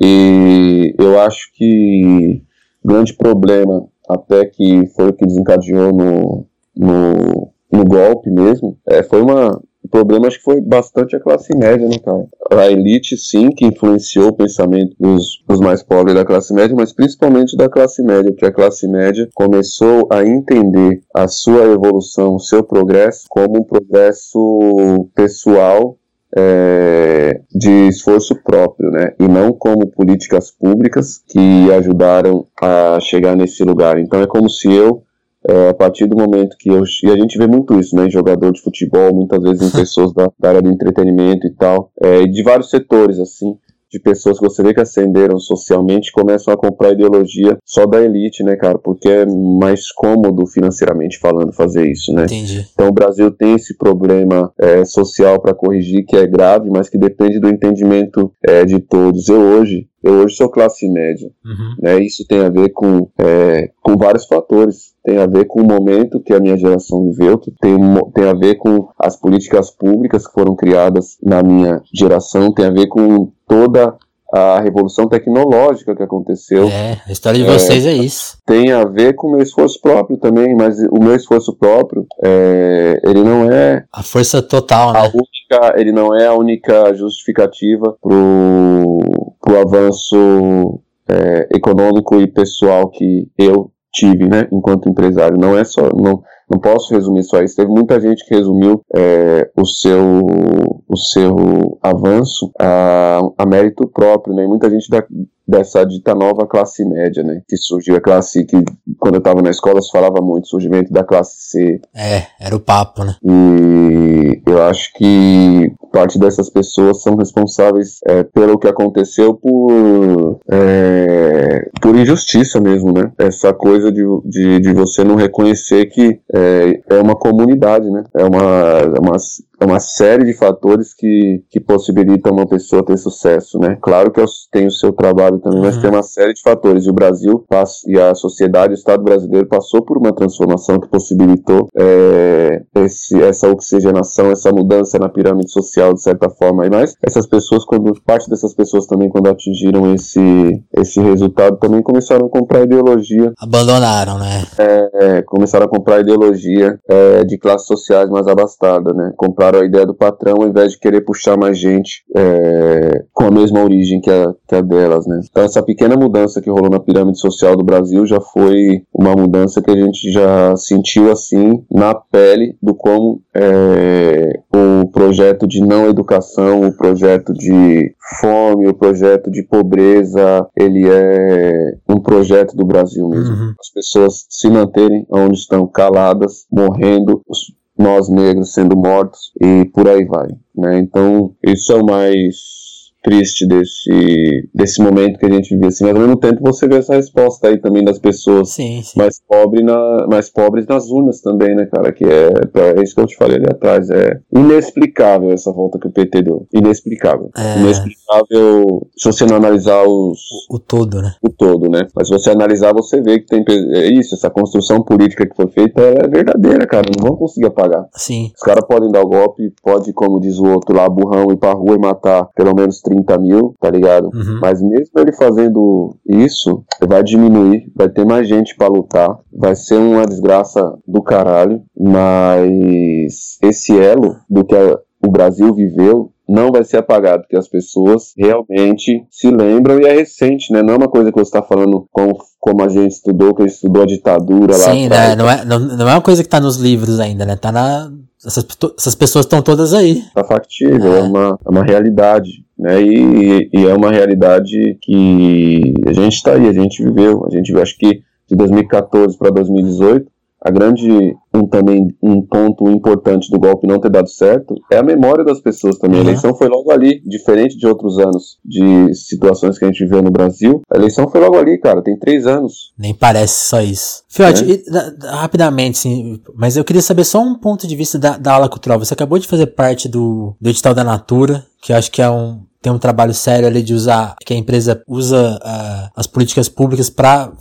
E eu acho que grande problema, até que foi o que desencadeou no, no, no golpe mesmo, é, foi uma. O problema acho que foi bastante a classe média, né, cara? A elite, sim, que influenciou o pensamento dos, dos mais pobres da classe média, mas principalmente da classe média, porque a classe média começou a entender a sua evolução, o seu progresso, como um progresso pessoal é, de esforço próprio, né? E não como políticas públicas que ajudaram a chegar nesse lugar. Então é como se eu, é, a partir do momento que eu. E a gente vê muito isso, né? Em jogador de futebol, muitas vezes em pessoas da, da área do entretenimento e tal, é, de vários setores, assim de pessoas que você vê que ascenderam socialmente começam a comprar ideologia só da elite, né, cara? Porque é mais cômodo financeiramente falando fazer isso, né? Entendi. Então o Brasil tem esse problema é, social para corrigir que é grave, mas que depende do entendimento é, de todos. Eu hoje eu hoje sou classe média. Uhum. Né? Isso tem a ver com, é, com vários fatores. Tem a ver com o momento que a minha geração viveu, tem, tem a ver com as políticas públicas que foram criadas na minha geração, tem a ver com toda a revolução tecnológica que aconteceu. É, a história de vocês é, é isso. Tem a ver com o meu esforço próprio também, mas o meu esforço próprio, é, ele não é... A força total, né? Única, ele não é a única justificativa pro, pro avanço é, econômico e pessoal que eu tive, né, enquanto empresário. Não é só... Não, não posso resumir só isso. Teve muita gente que resumiu é, o seu o seu avanço a, a mérito próprio, né? E muita gente da, dessa dita nova classe média, né? Que surgiu a classe que, quando eu estava na escola, se falava muito, surgimento da classe C. É, era o papo, né? E eu acho que parte dessas pessoas são responsáveis é, pelo que aconteceu por, é, por injustiça mesmo, né? Essa coisa de, de, de você não reconhecer que é, é uma comunidade, né? É uma, é uma é uma série de fatores que, que possibilitam uma pessoa ter sucesso, né? Claro que tem o seu trabalho também, uhum. mas tem uma série de fatores. E o Brasil e a sociedade, o Estado brasileiro passou por uma transformação que possibilitou é, esse, essa oxigenação, essa mudança na pirâmide social, de certa forma. E mais, essas pessoas, quando parte dessas pessoas também, quando atingiram esse, esse resultado, também começaram a comprar ideologia. Abandonaram, né? É, começaram a comprar ideologia é, de classes sociais mais abastadas, né? Comprar a ideia do patrão ao invés de querer puxar mais gente é, com a mesma origem que a, que a delas, né? Então essa pequena mudança que rolou na pirâmide social do Brasil já foi uma mudança que a gente já sentiu assim na pele do como é, o projeto de não educação, o projeto de fome, o projeto de pobreza, ele é um projeto do Brasil mesmo. Uhum. As pessoas se manterem onde estão caladas, morrendo, os nós negros sendo mortos e por aí vai. Né? Então, isso é o mais triste desse, desse momento que a gente vive assim, mas ao mesmo tempo você vê essa resposta aí também das pessoas sim, sim. mais, pobre na, mais pobres nas urnas também, né, cara, que é, é isso que eu te falei ali atrás, é inexplicável essa volta que o PT deu, inexplicável, é... inexplicável se você não analisar os... O, o, todo, né? O todo, né, mas se você analisar você vê que tem, é isso, essa construção política que foi feita é verdadeira, cara, não vão conseguir apagar. Sim. Os caras podem dar o golpe, pode, como diz o outro lá, burrão, ir pra rua e matar pelo menos 30 mil, tá ligado? Uhum. Mas mesmo ele fazendo isso, vai diminuir, vai ter mais gente para lutar, vai ser uma desgraça do caralho, mas esse elo do que a, o Brasil viveu não vai ser apagado, porque as pessoas realmente se lembram e é recente, né? Não é uma coisa que você está falando como, como a gente estudou, que estudou a ditadura Sim, lá. Sim, né? não, é, não, não é uma coisa que está nos livros ainda, né? Tá na, essas, essas pessoas estão todas aí. Tá factível, é, é uma, é uma realidade. Né? E, e é uma realidade que a gente está aí, a gente viveu. A gente acho que de 2014 para 2018 a grande um também um ponto importante do golpe não ter dado certo é a memória das pessoas também. Uhum. A eleição foi logo ali, diferente de outros anos de situações que a gente viveu no Brasil. A eleição foi logo ali, cara. Tem três anos. Nem parece só isso. Fiote, é. rapidamente, sim, mas eu queria saber só um ponto de vista da, da ala cultural. Você acabou de fazer parte do, do edital da Natura, que eu acho que é um, tem um trabalho sério ali de usar, que a empresa usa uh, as políticas públicas para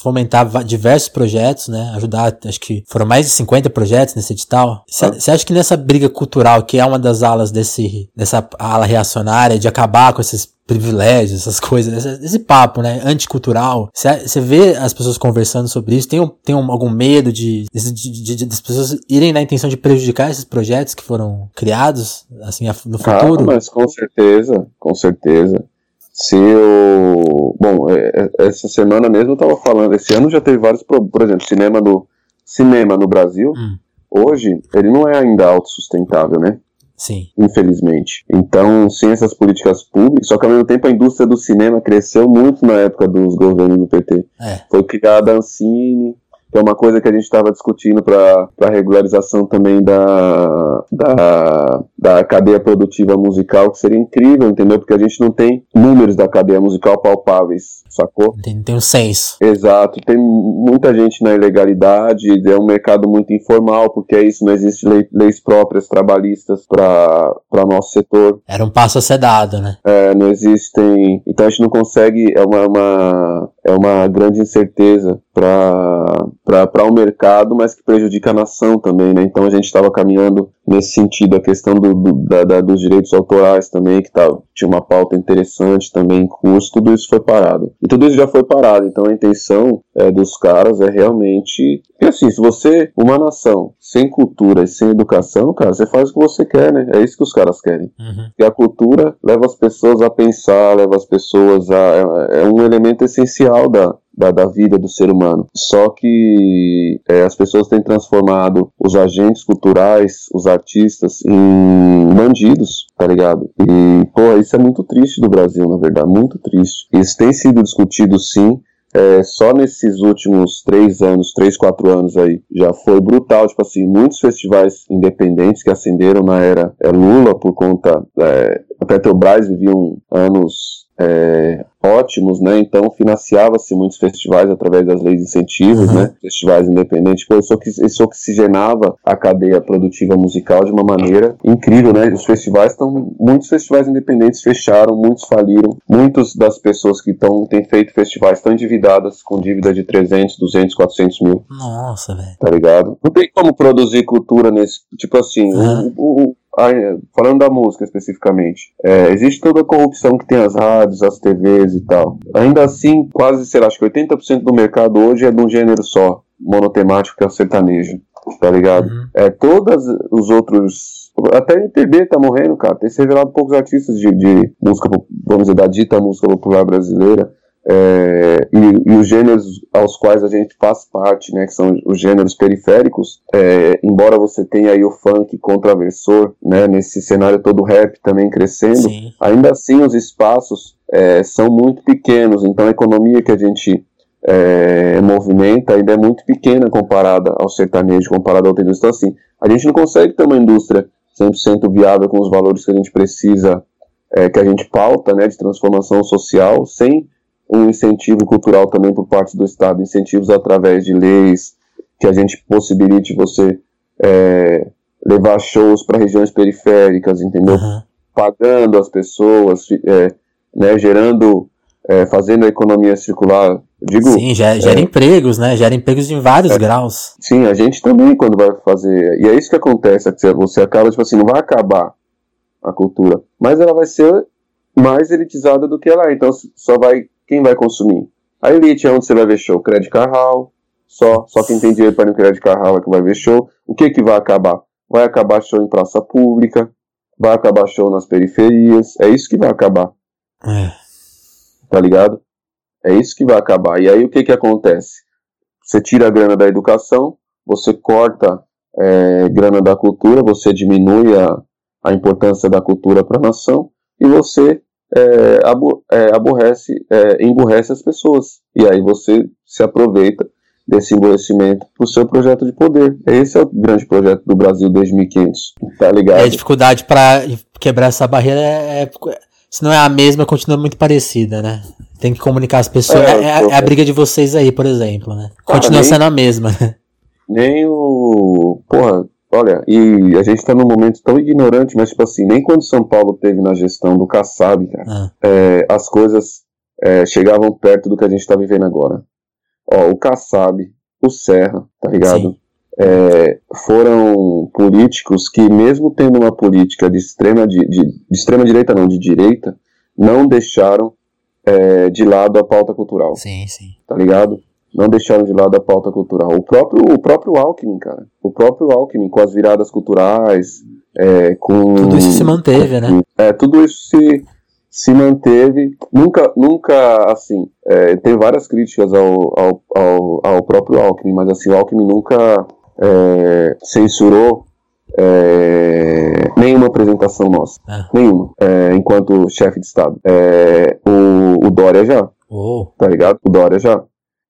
fomentar diversos projetos, né? Ajudar, acho que foram mais de 50 projetos nesse edital. Você ah. acha que nessa briga cultural, que é uma das alas desse, dessa ala reacionária, de acabar com esses privilégios, essas coisas, esse, esse papo, né, anticultural. Você vê as pessoas conversando sobre isso, tem, tem um, algum medo de, de, de, de, das pessoas irem na intenção de prejudicar esses projetos que foram criados, assim, no futuro? Ah, mas com certeza, com certeza. Se eu... Bom, é, é, essa semana mesmo eu tava falando, esse ano já teve vários, por exemplo, cinema no, cinema no Brasil, hum. hoje, ele não é ainda autossustentável, né? Sim. Infelizmente. Então, sem essas políticas públicas, só que ao mesmo tempo a indústria do cinema cresceu muito na época dos governos do PT. É. Foi criada a Ancine, que é uma coisa que a gente estava discutindo para a regularização também da, da, da cadeia produtiva musical, que seria incrível, entendeu? Porque a gente não tem números da cadeia musical palpáveis, sacou? Tem, tem um senso. Exato, tem muita gente na ilegalidade, é um mercado muito informal, porque é isso, não existe lei, leis próprias trabalhistas para nosso setor. Era um passo a ser dado, né? É, não existem. Então a gente não consegue, é uma, uma é uma grande incerteza para o mercado, mas que prejudica a nação também, né? Então a gente estava caminhando nesse sentido, a questão do, do da, da, dos direitos autorais também, que tá, tinha uma pauta interessante também em curso, tudo isso foi parado. E tudo isso já foi parado, então a intenção é, dos caras é realmente. Porque assim, se você, uma nação sem cultura e sem educação, cara, você faz o que você quer, né? É isso que os caras querem. Uhum. E a cultura leva as pessoas a pensar, leva as pessoas a. É, é um elemento essencial da, da, da, vida do ser humano. Só que é, as pessoas têm transformado os agentes culturais, os artistas, em bandidos, tá ligado? E, pô, isso é muito triste do Brasil, na verdade, muito triste. Isso tem sido discutido sim, é, só nesses últimos três anos, três, quatro anos aí, já foi brutal. Tipo assim, muitos festivais independentes que acenderam na era é, Lula por conta. É, a Petrobras viviam anos é, ótimos, né? Então financiava-se muitos festivais através das leis de incentivos, uhum. né? Festivais independentes, isso, isso oxigenava a cadeia produtiva musical de uma maneira incrível, né? Os festivais estão, muitos festivais independentes fecharam, muitos faliram, muitas das pessoas que estão têm feito festivais estão endividadas com dívida de 300, 200, 400 mil. Nossa, velho. Tá ligado? Não tem como produzir cultura nesse, tipo assim, uhum. o, o falando da música especificamente, é, existe toda a corrupção que tem as rádios, as TVs e tal. Ainda assim, quase, sei lá, acho que 80% do mercado hoje é de um gênero só, monotemático, que é o sertanejo, tá ligado? Uhum. É, todos os outros. Até a MPB tá morrendo, cara. Tem se revelado poucos artistas de, de música, vamos dizer, da dita música popular brasileira é, e, e, os gêneros aos quais a gente faz parte, né, que são os gêneros periféricos, é, embora você tenha aí o funk contraversor, né, nesse cenário todo rap também crescendo, Sim. ainda assim os espaços é, são muito pequenos, então a economia que a gente é, movimenta ainda é muito pequena comparada ao sertanejo, comparada ao outro Então assim, a gente não consegue ter uma indústria 100% viável com os valores que a gente precisa, é, que a gente pauta, né, de transformação social, sem um incentivo cultural também por parte do Estado, incentivos através de leis que a gente possibilite você é, levar shows para regiões periféricas, entendeu? Uhum. Pagando as pessoas, é, né, gerando, é, fazendo a economia circular. Digo, sim, gera, gera é, empregos, né? Gera empregos em vários é, graus. Sim, a gente também quando vai fazer. E é isso que acontece, é você acaba, tipo assim, não vai acabar a cultura, mas ela vai ser mais elitizada do que ela é. Então só vai quem vai consumir? A elite é onde você vai ver show. Credit Carral, só, só quem tem dinheiro para ir no Credit Carral é que vai ver show. O que que vai acabar? Vai acabar show em praça pública, vai acabar show nas periferias, é isso que vai acabar. É. Tá ligado? É isso que vai acabar. E aí o que que acontece? Você tira a grana da educação, você corta é, grana da cultura, você diminui a, a importância da cultura para a nação e você é, abo, é, aborrece, é, emburrece as pessoas. E aí você se aproveita desse emborrecimento para o seu projeto de poder. Esse é o grande projeto do Brasil desde 1500, tá ligado? E a dificuldade para quebrar essa barreira é, é, se não é a mesma, continua muito parecida, né? Tem que comunicar as pessoas. É, é, é a briga de vocês aí, por exemplo, né? Continua sendo a mesma. Nem o. Porra, olha, e a gente tá num momento tão ignorante, mas tipo assim, nem quando São Paulo teve na gestão do Kassab, cara, ah. é, as coisas é, chegavam perto do que a gente tá vivendo agora. Ó, o Kassab, o Serra, tá ligado? É, foram políticos que, mesmo tendo uma política de extrema, de, de, de extrema direita, não, de direita, não deixaram é, de lado a pauta cultural. Sim, sim. Tá ligado? Não deixaram de lado a pauta cultural. O próprio, o próprio Alckmin, cara. O próprio Alckmin, com as viradas culturais, é, com. Tudo isso se manteve, né? É, tudo isso se, se manteve. Nunca, nunca assim. É, tem várias críticas ao, ao, ao, ao, próprio Alckmin, mas assim, o Alckmin nunca é, censurou é, nenhuma apresentação nossa. Ah. Nenhuma. É, enquanto chefe de Estado. É, o, o Dória já. Oh. Tá ligado? O Dória já.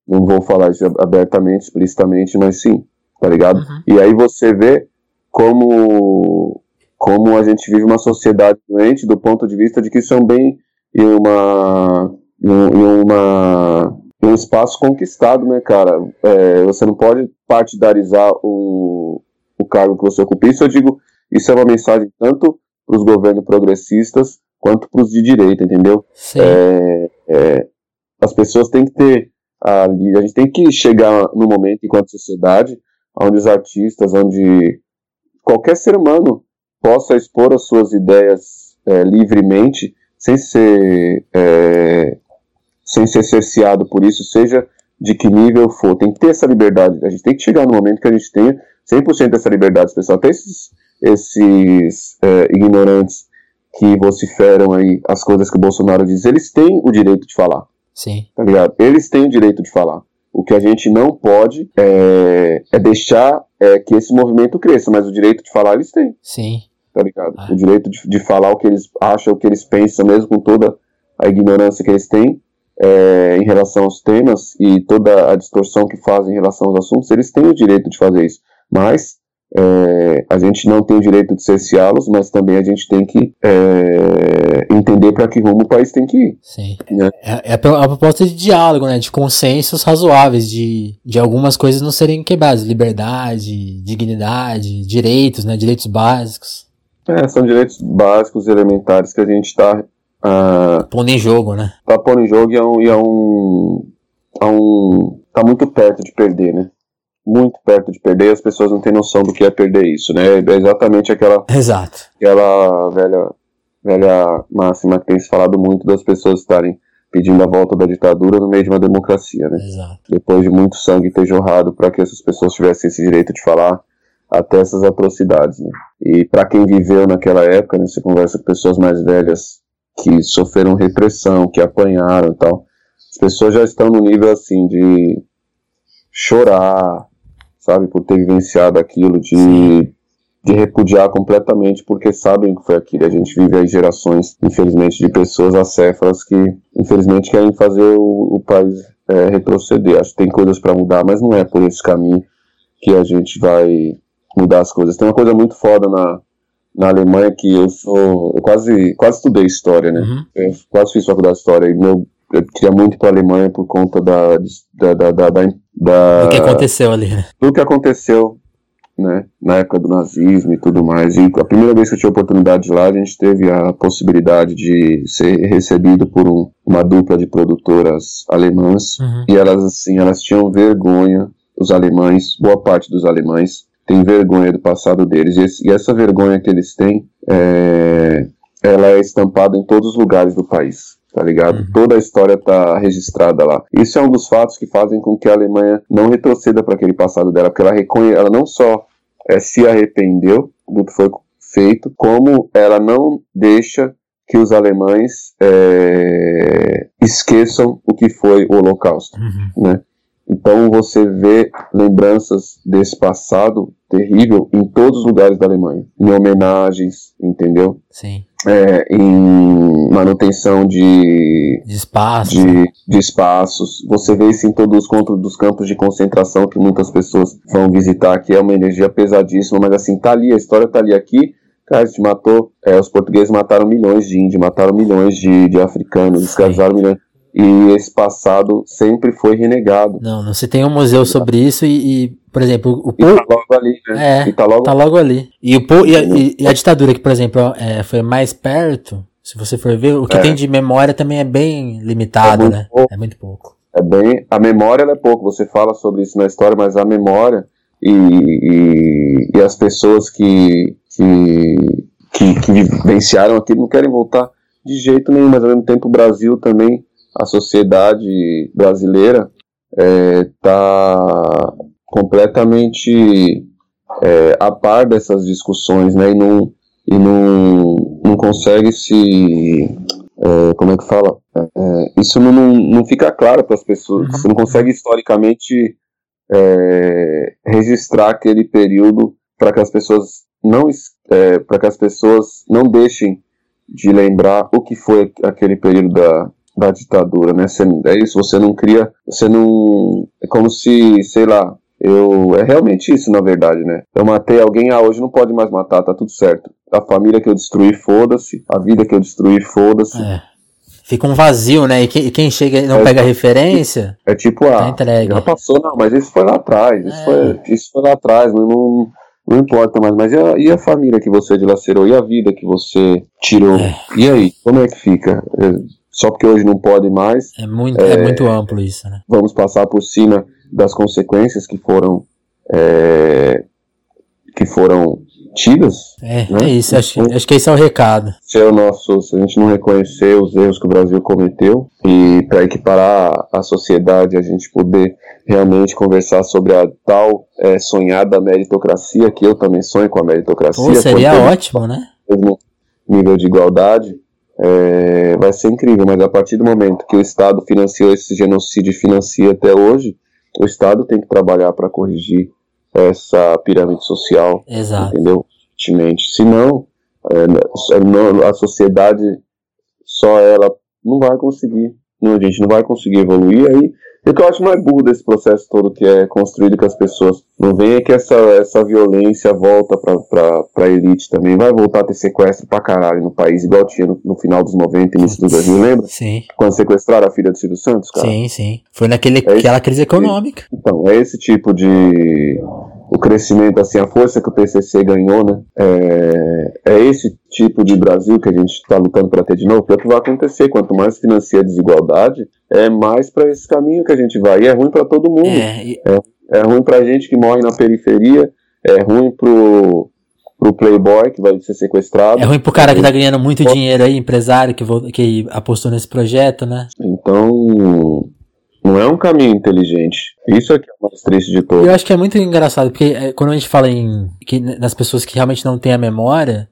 Não vou falar isso abertamente, explicitamente, mas sim. Tá ligado? Uhum. E aí você vê como, como a gente vive uma sociedade doente do ponto de vista de que isso é um bem e uma. E uma um espaço conquistado, né, cara? É, você não pode partidarizar o, o cargo que você ocupa. Isso eu digo, isso é uma mensagem tanto para os governos progressistas quanto para os de direita, entendeu? É, é, as pessoas têm que ter ali, a gente tem que chegar no momento, enquanto sociedade, onde os artistas, onde qualquer ser humano possa expor as suas ideias é, livremente, sem ser é, sem ser cerceado por isso, seja de que nível for. Tem que ter essa liberdade. A gente tem que chegar no momento que a gente tenha 100% dessa liberdade pessoal. Até esses, esses é, ignorantes que vociferam aí as coisas que o Bolsonaro diz, eles têm o direito de falar. Sim. Tá ligado? Eles têm o direito de falar. O que a gente não pode é, é deixar é, que esse movimento cresça, mas o direito de falar eles têm. Sim. Tá ligado? Ah. O direito de, de falar o que eles acham, o que eles pensam, mesmo com toda a ignorância que eles têm, é, em relação aos temas e toda a distorção que fazem em relação aos assuntos, eles têm o direito de fazer isso. Mas é, a gente não tem o direito de cerceá-los, mas também a gente tem que é, entender para que rumo o país tem que ir. Sim. Né? É, é, a proposta de diálogo, né, de consensos razoáveis, de, de algumas coisas não serem quebradas, liberdade, dignidade, direitos, né, direitos básicos. É, são direitos básicos, elementares que a gente está Uh, pondo em jogo, né? Tá pondo em jogo e é um, e é um, é um. Tá muito perto de perder, né? Muito perto de perder, as pessoas não têm noção do que é perder isso, né? É exatamente aquela. Exato. Aquela velha, velha máxima que tem se falado muito das pessoas estarem pedindo a volta da ditadura no meio de uma democracia, né? Exato. Depois de muito sangue ter jorrado para que essas pessoas tivessem esse direito de falar até essas atrocidades, né? E para quem viveu naquela época, né, você conversa com pessoas mais velhas que sofreram repressão, que apanharam e tal. As pessoas já estão no nível assim de chorar, sabe, por ter vivenciado aquilo, de, de repudiar completamente porque sabem que foi aquilo. A gente vive aí gerações, infelizmente, de pessoas acéfalas que, infelizmente, querem fazer o, o país é, retroceder. Acho que tem coisas para mudar, mas não é por esse caminho que a gente vai mudar as coisas. Tem uma coisa muito foda na, na Alemanha que eu sou. Eu quase, quase estudei história, né? Uhum. Eu quase fiz faculdade de história. E meu, eu queria muito para a Alemanha por conta da, da, da, da, da, Do que aconteceu ali, né? Do que aconteceu, né? Na época do nazismo e tudo mais. E a primeira vez que eu tive a oportunidade de lá, a gente teve a possibilidade de ser recebido por um, uma dupla de produtoras alemãs. Uhum. E elas, assim, elas tinham vergonha, os alemães, boa parte dos alemães, tem vergonha do passado deles. E, esse, e essa vergonha que eles têm, é, ela é estampada em todos os lugares do país. Tá ligado? Uhum. Toda a história tá registrada lá. Isso é um dos fatos que fazem com que a Alemanha não retroceda para aquele passado dela, porque ela reconhe, ela não só é, se arrependeu do que foi feito, como ela não deixa que os alemães é, esqueçam o que foi o Holocausto, uhum. né? Então você vê lembranças desse passado terrível em todos os lugares da Alemanha, em homenagens, entendeu? Sim. É, em manutenção de, de espaços. De, de, espaços. Você vê isso em todos os contos dos campos de concentração que muitas pessoas vão visitar, que é uma energia pesadíssima, mas assim, tá ali, a história tá ali aqui. Cara, gente matou, é, os portugueses mataram milhões de índios, mataram milhões de, de africanos, escravizaram milhões e esse passado sempre foi renegado. Não, não se tem um museu sobre isso e, e por exemplo, o povo. Tá logo ali, né? É, e tá logo, tá logo ali. E, o e, a, e a ditadura, que, por exemplo, é, foi mais perto, se você for ver, o que é. tem de memória também é bem limitado, é né? Pouco. É muito pouco. É bem. A memória é pouco, você fala sobre isso na história, mas a memória e, e, e as pessoas que, que, que, que vivenciaram aquilo não querem voltar de jeito nenhum, mas ao mesmo tempo o Brasil também a sociedade brasileira está é, completamente é, a par dessas discussões, né? E não, e não, não consegue se. É, como é que fala? É, isso não, não, não, fica claro para as pessoas. Uhum. Você não consegue historicamente é, registrar aquele período para que as pessoas não é, para que as pessoas não deixem de lembrar o que foi aquele período da, da ditadura, né? Você, é isso, você não cria, você não. É como se, sei lá, eu. É realmente isso, na verdade, né? Eu matei alguém, ah, hoje não pode mais matar, tá tudo certo. A família que eu destruí, foda-se. A vida que eu destruí, foda-se. É. Fica um vazio, né? E quem, quem chega e não é, pega referência. É tipo, ah, tá já passou, não, mas isso foi lá atrás. Isso, é. foi, isso foi lá atrás, não, não, não importa mais. Mas e a, e a, família que você dilacerou? E a vida que você tirou? É. E aí, como é que fica? Só porque hoje não pode mais. É muito, é, é muito amplo isso, né? Vamos passar por cima das consequências que foram é, que foram tidas. É, né? é isso, acho, acho que esse é o recado. Se, é o nosso, se a gente não reconhecer os erros que o Brasil cometeu e para equiparar a sociedade, a gente poder realmente conversar sobre a tal é, sonhada meritocracia, que eu também sonho com a meritocracia. Pô, seria ótimo, né? Mesmo nível de igualdade é, vai ser incrível, mas a partir do momento que o Estado financiou esse genocídio e financia até hoje, o Estado tem que trabalhar para corrigir essa pirâmide social, Exato. entendeu? Senão, é, a sociedade só ela não vai conseguir, não, a gente não vai conseguir evoluir aí e o que eu acho mais burro desse processo todo que é construído com as pessoas não vem é que essa, essa violência volta pra, pra, pra elite também. Vai voltar a ter sequestro pra caralho no país, igual tinha no, no final dos 90 e início dos 2000, lembra? Sim. Quando sequestraram a filha do Silvio Santos, cara? Sim, sim. Foi naquele, é esse, crise econômica. Então, é esse tipo de o crescimento, assim, a força que o PCC ganhou, né? É, é esse tipo de Brasil que a gente está lutando para ter de novo, que é o que vai acontecer. Quanto mais financia a desigualdade, é mais para esse caminho que a gente vai. E é ruim para todo mundo. É, e... é, é ruim para gente que morre na periferia, é ruim pro pro playboy que vai ser sequestrado. É ruim pro cara que tá ganhando muito dinheiro aí, empresário que, que apostou nesse projeto, né? Então, não é um caminho inteligente. Isso que é o mais triste de todos. Eu acho que é muito engraçado, porque é, quando a gente fala em que, nas pessoas que realmente não têm a memória,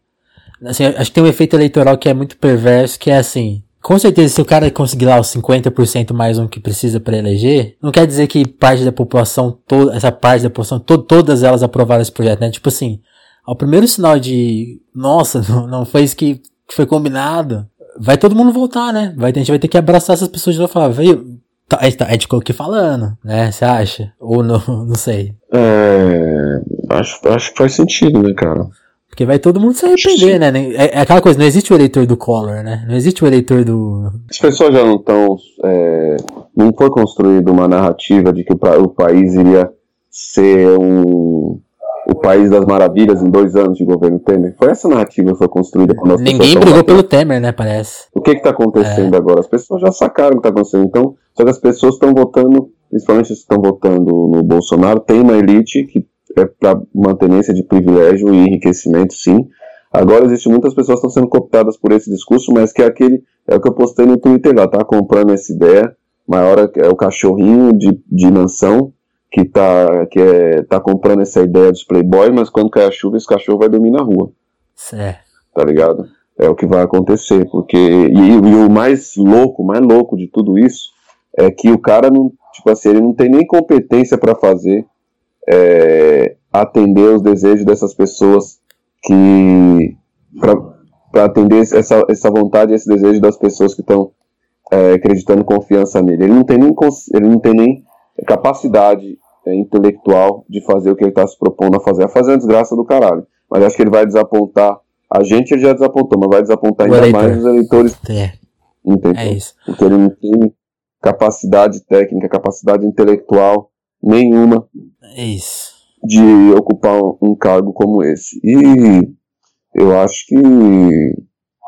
assim, acho que tem um efeito eleitoral que é muito perverso, que é assim, com certeza, se o cara conseguir lá os 50% mais um que precisa para eleger, não quer dizer que parte da população, toda, essa parte da população, to, todas elas aprovaram esse projeto, né? Tipo assim, ao primeiro sinal de, nossa, não, foi isso que, que foi combinado, vai todo mundo voltar, né? Vai, a gente vai ter que abraçar essas pessoas e falar, veio, a gente, tá, a gente ficou aqui falando, né? Você acha? Ou não, não sei. É. Acho, acho que faz sentido, né, cara? Porque vai todo mundo se arrepender, né? É, é, aquela coisa, não existe o eleitor do Collor, né? Não existe o eleitor do. As pessoas já não estão. É, não foi construída uma narrativa de que o país iria ser um o País das Maravilhas em dois anos de governo Temer. Foi essa narrativa que foi construída quando as Ninguém brigou pelo Temer, né, parece. O que está acontecendo é. agora? As pessoas já sacaram o que está acontecendo. Então, só que as pessoas estão votando, principalmente as que estão votando no Bolsonaro, tem uma elite que é para mantenência de privilégio e enriquecimento, sim. Agora existem muitas pessoas que estão sendo cooptadas por esse discurso, mas que é aquele, é o que eu postei no Twitter lá, tá comprando essa ideia, maior é o cachorrinho de, de mansão, que tá, que é, tá comprando essa ideia dos playboy, mas quando cai a chuva, esse cachorro vai dormir na rua. Certo. Tá ligado? É o que vai acontecer, porque... E, e, o mais louco, mais louco de tudo isso, é que o cara não, tipo assim, ele não tem nem competência para fazer é, atender os desejos dessas pessoas que para atender essa, essa vontade, esse desejo das pessoas que estão é, acreditando confiança nele. Ele não tem nem, ele não tem nem capacidade é, intelectual de fazer o que ele está se propondo a fazer. A fazer uma desgraça do caralho. Mas acho que ele vai desapontar. A gente ele já desapontou, mas vai desapontar ainda mais os eleitores. É. Entendeu? É isso. Porque ele não tem capacidade técnica, capacidade intelectual nenhuma. É isso. De ocupar um cargo como esse. E eu acho que,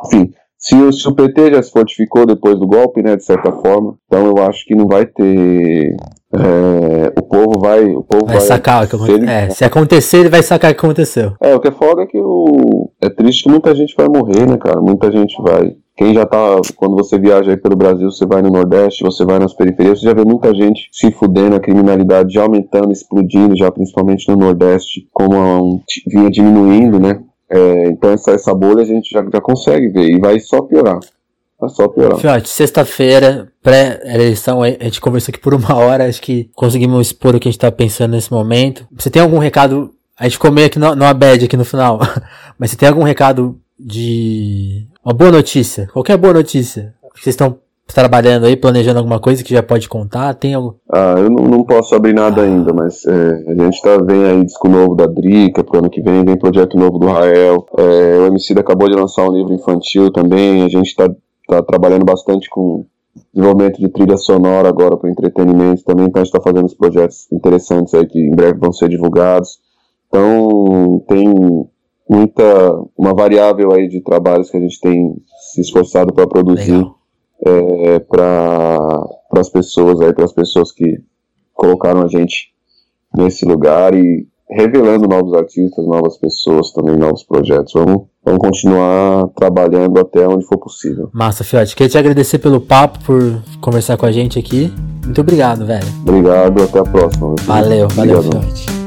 enfim, se, se, o PT já se fortificou depois do golpe, né, de certa forma, então eu acho que não vai ter. É, o povo vai. O povo vai, vai sacar o que aconteceu. É, se acontecer, ele vai sacar o que aconteceu. É, o que é foda é que o. É triste que muita gente vai morrer, né, cara? Muita gente vai. Quem já tá. Quando você viaja aí pelo Brasil, você vai no Nordeste, você vai nas periferias, você já vê muita gente se fudendo, a criminalidade já aumentando, explodindo, já principalmente no Nordeste, como um, vinha diminuindo, né? É, então essa, essa bolha a gente já, já consegue ver e vai só piorar. Vai só piorar. Fiote, sexta-feira, pré-eleição, a gente conversou aqui por uma hora, acho que conseguimos expor o que a gente tá pensando nesse momento. Você tem algum recado? A gente comeu aqui no, no Abed aqui no final, mas você tem algum recado de uma boa notícia? Qualquer boa notícia vocês estão trabalhando aí, planejando alguma coisa que já pode contar? Tem algo? Ah, eu não, não posso abrir nada ah. ainda, mas é, a gente tá, vem aí disco novo da Drica, pro ano que vem vem projeto novo do Rael. É, o MC acabou de lançar um livro infantil também, a gente tá, tá trabalhando bastante com desenvolvimento de trilha sonora agora para entretenimento também, então a gente está fazendo os projetos interessantes aí que em breve vão ser divulgados. Então tem muita uma variável aí de trabalhos que a gente tem se esforçado para produzir. É, para as pessoas aí, para as pessoas que colocaram a gente nesse lugar e revelando novos artistas, novas pessoas, também novos projetos. Vamos, vamos continuar trabalhando até onde for possível. Massa, Fiote. Queria te agradecer pelo papo, por conversar com a gente aqui. Muito obrigado, velho. Obrigado, até a próxima. Valeu, valeu, Fiote.